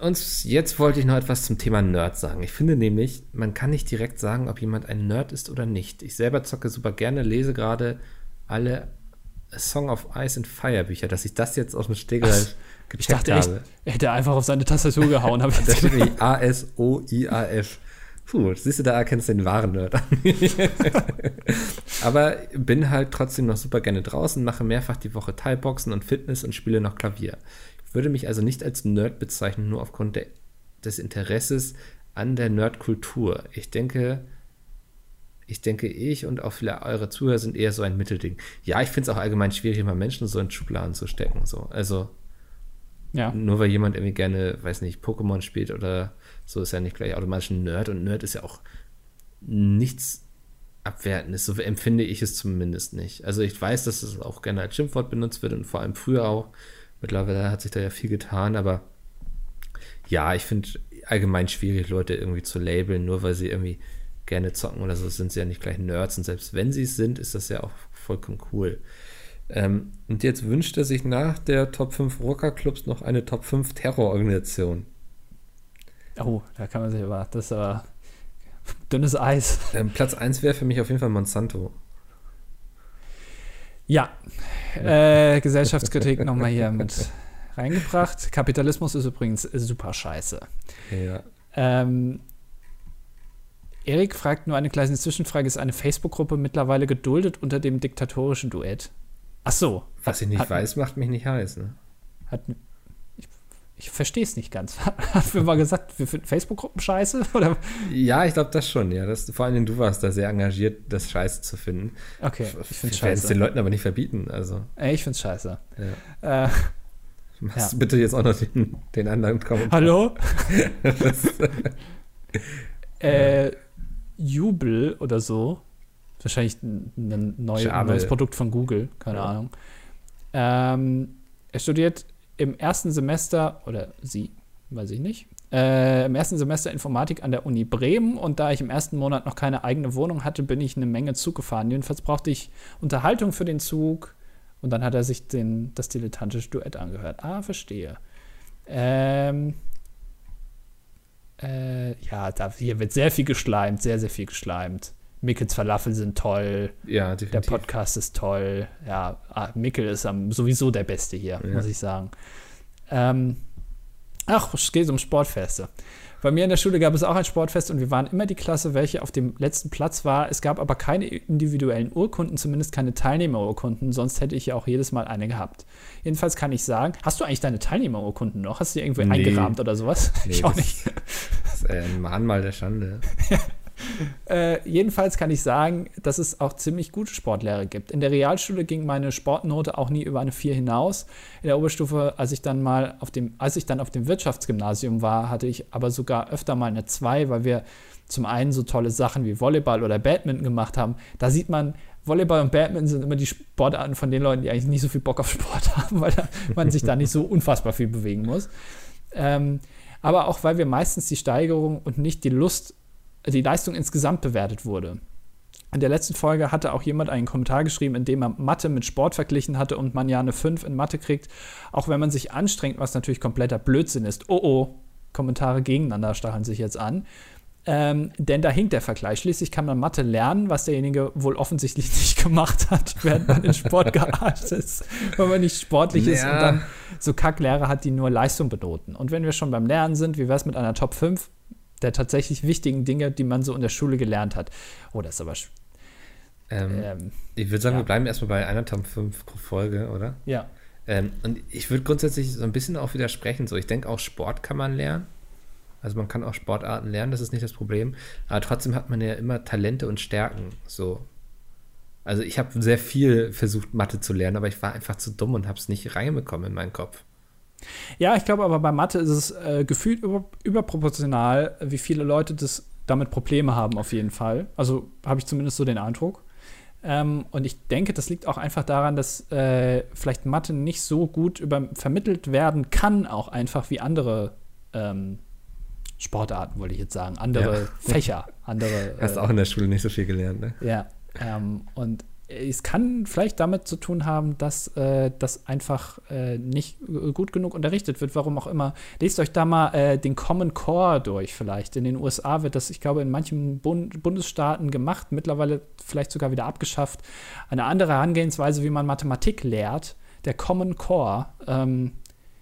uns, jetzt wollte ich noch etwas zum Thema Nerd sagen. Ich finde nämlich, man kann nicht direkt sagen, ob jemand ein Nerd ist oder nicht. Ich selber zocke super gerne, lese gerade alle A Song of Ice and Fire Bücher, dass ich das jetzt aus dem Stegreif Ich dachte echt, habe. er hätte einfach auf seine Tastatur gehauen. Hab ich Da jetzt steht nämlich A-S-O-I-A-F. Puh, siehst du, da erkennst du den wahren Nerd an. Aber bin halt trotzdem noch super gerne draußen, mache mehrfach die Woche Thai-Boxen und Fitness und spiele noch Klavier. Ich würde mich also nicht als Nerd bezeichnen, nur aufgrund der, des Interesses an der Nerdkultur. Ich denke, ich denke, ich und auch viele eure Zuhörer sind eher so ein Mittelding. Ja, ich finde es auch allgemein schwierig, immer Menschen so in Schubladen zu stecken. So. Also, ja. nur weil jemand irgendwie gerne, weiß nicht, Pokémon spielt oder so, ist ja nicht gleich automatisch ein Nerd. Und Nerd ist ja auch nichts Abwertendes. So empfinde ich es zumindest nicht. Also ich weiß, dass es auch gerne als Schimpfwort benutzt wird und vor allem früher auch. Mittlerweile hat sich da ja viel getan, aber ja, ich finde allgemein schwierig, Leute irgendwie zu labeln, nur weil sie irgendwie gerne zocken oder so, sind sie ja nicht gleich Nerds. Und selbst wenn sie es sind, ist das ja auch vollkommen cool. Ähm, und jetzt wünscht er sich nach der Top 5 Rockerclubs noch eine Top 5 Terrororganisation. Oh, da kann man sich aber, das ist aber dünnes Eis. Ähm, Platz 1 wäre für mich auf jeden Fall Monsanto. Ja, äh, Gesellschaftskritik nochmal hier mit reingebracht. Kapitalismus ist übrigens super scheiße. Ja. Ähm, Erik fragt nur eine kleine Zwischenfrage: Ist eine Facebook-Gruppe mittlerweile geduldet unter dem diktatorischen Duett? Ach so. Was ich nicht hat, weiß, macht mich nicht heiß. Ne? Hat, ich ich verstehe es nicht ganz. Haben wir mal gesagt, wir finden Facebook-Gruppen scheiße? Oder? Ja, ich glaube das schon. Ja, das, vor allem du warst da sehr engagiert, das Scheiße zu finden. Okay, ich finde es Ich werde es scheiße. den Leuten aber nicht verbieten. Also, Ey, ich finde es scheiße. ja. Äh, Machst Ja. bitte jetzt auch noch den, den anderen Kommentar. hallo? Das, äh, Jubel oder so. Wahrscheinlich ein, neu, neues Produkt von Google, keine Ja. Ahnung. Ähm, er studiert im ersten Semester, oder sie, weiß ich nicht, äh, im ersten Semester Informatik an der Uni Bremen und da ich im ersten Monat noch keine eigene Wohnung hatte, bin ich eine Menge Zug gefahren. Jedenfalls brauchte ich Unterhaltung für den Zug und dann hat er sich den, das dilettantische Duett angehört. Ah, verstehe. Ähm, äh, ja, da, hier wird sehr viel geschleimt, sehr, sehr viel geschleimt. Mickels Falafel sind toll. Ja, definitiv. Der Podcast ist toll. Ja, ah, Mickel ist am, sowieso der Beste hier, ja. muss ich sagen. Ähm, ach, es geht um Sportfeste. Bei mir in der Schule gab es auch ein Sportfest und wir waren immer die Klasse, welche auf dem letzten Platz war. Es gab aber keine individuellen Urkunden, zumindest keine Teilnehmerurkunden, sonst hätte ich ja auch jedes Mal eine gehabt. Jedenfalls kann ich sagen, hast du eigentlich deine Teilnehmerurkunden noch? Hast du die irgendwo nee. eingerahmt oder sowas? Nee, ich auch nicht. Das ist ein Mahnmal der Schande. Äh, jedenfalls kann ich sagen, dass es auch ziemlich gute Sportlehrer gibt. In der Realschule ging meine Sportnote auch nie über eine 4 hinaus. In der Oberstufe, als ich dann mal auf dem, als ich dann auf dem Wirtschaftsgymnasium war, hatte ich aber sogar öfter mal eine 2, weil wir zum einen so tolle Sachen wie Volleyball oder Badminton gemacht haben. Da sieht man, Volleyball und Badminton sind immer die Sportarten von den Leuten, die eigentlich nicht so viel Bock auf Sport haben, weil man sich da nicht so unfassbar viel bewegen muss. Ähm, aber auch, weil wir meistens die Steigerung und nicht die Lust die Leistung insgesamt bewertet wurde. In der letzten Folge hatte auch jemand einen Kommentar geschrieben, in dem er Mathe mit Sport verglichen hatte und man ja eine 5 in Mathe kriegt, auch wenn man sich anstrengt, was natürlich kompletter Blödsinn ist. Oh oh, Kommentare gegeneinander stacheln sich jetzt an. Ähm, denn da hinkt der Vergleich. Schließlich kann man Mathe lernen, was derjenige wohl offensichtlich nicht gemacht hat, während man in Sport geartet ist, weil man nicht sportlich ja. ist und dann so Kacklehrer hat, die nur Leistung benoten. Und wenn wir schon beim Lernen sind, wie wäre es mit einer Top 5? Der tatsächlich wichtigen Dinge, die man so in der Schule gelernt hat. Oh, das ist aber. Ähm, ähm, ich würde sagen, ja. wir bleiben erstmal bei einer Top 5 pro Folge, oder? Ja. Ähm, und ich würde grundsätzlich so ein bisschen auch widersprechen. So, ich denke, auch Sport kann man lernen. Also man kann auch Sportarten lernen, das ist nicht das Problem. Aber trotzdem hat man ja immer Talente und Stärken. So. Also ich habe sehr viel versucht, Mathe zu lernen, aber ich war einfach zu dumm und habe es nicht reinbekommen in meinen Kopf. Ja, ich glaube aber bei Mathe ist es äh, gefühlt über, überproportional, wie viele Leute das damit Probleme haben, auf jeden Fall. Also habe ich zumindest so den Eindruck. Ähm, und ich denke, das liegt auch einfach daran, dass äh, vielleicht Mathe nicht so gut über, vermittelt werden kann, auch einfach wie andere ähm, Sportarten, wollte ich jetzt sagen, andere ja. Fächer, andere. Hast äh, auch in der Schule nicht so viel gelernt, ne? Ja. Ähm, und es kann vielleicht damit zu tun haben, dass äh, das einfach äh, nicht gut genug unterrichtet wird, warum auch immer. Lest euch da mal äh, den Common Core durch vielleicht. In den USA wird das, ich glaube, in manchen Bund Bundesstaaten gemacht, mittlerweile vielleicht sogar wieder abgeschafft. Eine andere Herangehensweise, wie man Mathematik lehrt, der Common Core, ähm,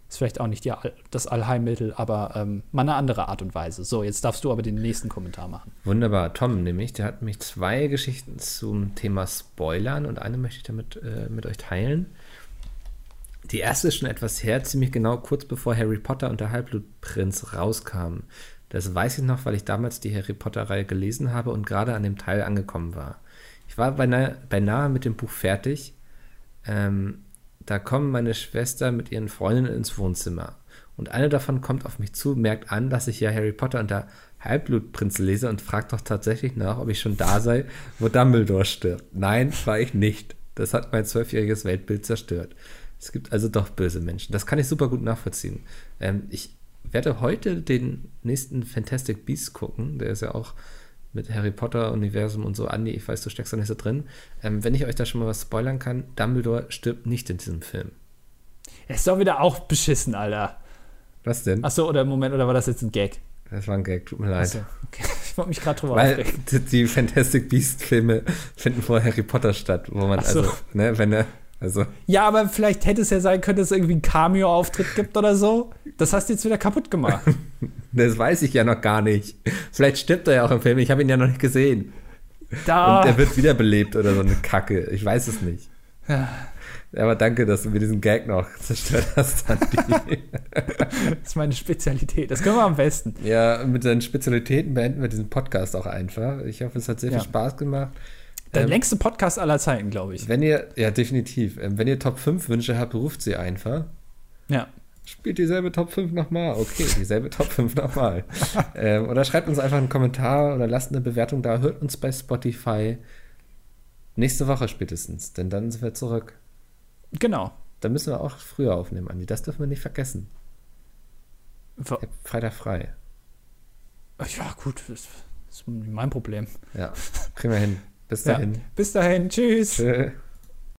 ist vielleicht auch nicht die, das Allheilmittel, aber ähm, mal eine andere Art und Weise. So, jetzt darfst du aber den nächsten Kommentar machen. Wunderbar. Tom nämlich, der hat mich zwei Geschichten zum Thema Spoilern und eine möchte ich damit äh, mit euch teilen. Die erste ist schon etwas her, ziemlich genau kurz bevor Harry Potter und der Halbblutprinz rauskamen. Das weiß ich noch, weil ich damals die Harry Potter-Reihe gelesen habe und gerade an dem Teil angekommen war. Ich war beinahe, beinahe mit dem Buch fertig. Ähm, da kommen meine Schwester mit ihren Freundinnen ins Wohnzimmer. Und eine davon kommt auf mich zu, merkt an, dass ich ja Harry Potter und der Halbblutprinz lese und fragt doch tatsächlich nach, ob ich schon da sei, wo Dumbledore stirbt. Nein, war ich nicht. Das hat mein zwölfjähriges Weltbild zerstört. Es gibt also doch böse Menschen. Das kann ich super gut nachvollziehen. Ähm, ich werde heute den nächsten Fantastic Beasts gucken. Der ist ja auch mit Harry Potter-Universum und so, Andi, ich weiß, du steckst da nicht so drin. Ähm, wenn ich euch da schon mal was spoilern kann, Dumbledore stirbt nicht in diesem Film. Er ist doch wieder auch beschissen, Alter. Was denn? Achso, oder Moment, oder war das jetzt ein Gag? Das war ein Gag, tut mir leid. Achso, okay. Ich wollte mich gerade drüber Weil aufregen. Die, die Fantastic Beast-Filme finden vor Harry Potter statt, wo man so. also, ne, wenn er also. Ja, aber vielleicht hätte es ja sein können, dass es irgendwie einen Cameo-Auftritt gibt oder so. Das hast du jetzt wieder kaputt gemacht. das weiß ich ja noch gar nicht. Vielleicht stirbt er ja auch im Film. Ich habe ihn ja noch nicht gesehen. Da. Und er wird wiederbelebt oder so eine Kacke. Ich weiß es nicht. Ja. Aber danke, dass du mir diesen Gag noch zerstört hast, Andi. das ist meine Spezialität. Das können wir am besten. Ja, mit seinen Spezialitäten beenden wir diesen Podcast auch einfach. Ich hoffe, es hat sehr ja. viel Spaß gemacht. Der ähm, längste Podcast aller Zeiten, glaube ich. Wenn ihr, ja, definitiv. Ähm, wenn ihr Top 5 Wünsche habt, ruft sie einfach. Ja. Spielt dieselbe Top 5 nochmal. Okay, dieselbe Top 5 nochmal. ähm, oder schreibt uns einfach einen Kommentar oder lasst eine Bewertung da. Hört uns bei Spotify nächste Woche spätestens, denn dann sind wir zurück. Genau. da müssen wir auch früher aufnehmen, Andi. Das dürfen wir nicht vergessen. Hab Freitag frei. Ja, gut, das ist mein Problem. Ja, kriegen wir hin. Bis dahin. Ja, bis dahin. Tschüss. Tschö.